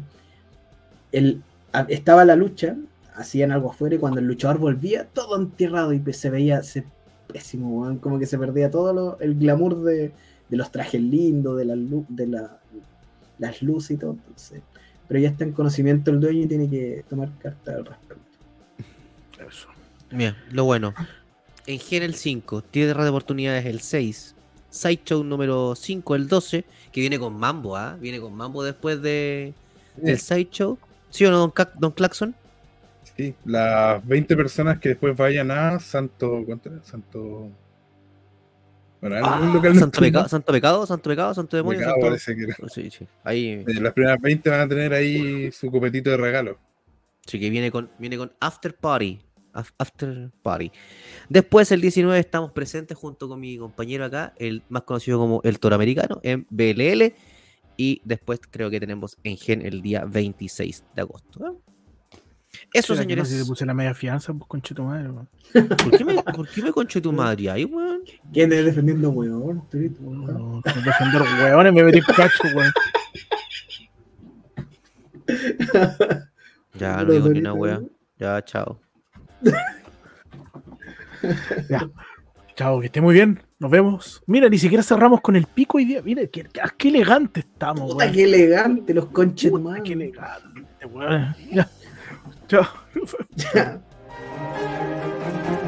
el, a- estaba la lucha, hacían algo afuera y cuando el luchador volvía, todo entierrado y se veía pésimo, weón, como que se perdía todo lo- el glamour de, de los trajes lindos, de, la, de la, las luces y todo. Entonces, pero ya está en conocimiento el dueño y tiene que tomar carta al respecto. Eso. Mira, lo bueno. En Gen el 5, Tierra de Oportunidades el 6, Sideshow número 5 el 12, que viene con Mambo, ¿ah? Viene con Mambo después de, del Sideshow. ¿Sí o no, Don, Ca- Don Claxon? Sí, las 20 personas que después vayan a Santo. ¿Cuánto era? Santo. Bueno, Ah, un local Santo, pecado, Santo Pecado, Santo Pecado, Santo Demonio. Pecado Santo- parece que era. Sí, sí. Ahí Eh, Las primeras 20 van a tener ahí su copetito de regalo. sí que viene con, viene con After Party. Af- After Party. Después, el 19, estamos presentes junto con mi compañero acá, el más conocido como el Toro Americano, en BLL. Y después creo que tenemos en Gen el día 26 de agosto. ¿eh? Eso, no señores. sé si le puse la media fianza, pues conche tu madre, weón. ¿Por qué me, por qué me concho tu madre ahí, weón? ¿Quién es defendiendo huevón? Arturito? No, defender hueones me metí cacho, weón. Ya, no digo ni una wea. Ya, chao. Ya. Chao, que esté muy bien. Nos vemos. Mira, ni siquiera cerramos con el pico hoy día. Mira, qué, qué- qué elegante estamos, Puta, weón. qué elegante los conches, Puta, madre. qué elegante, weón. Ya. yeah.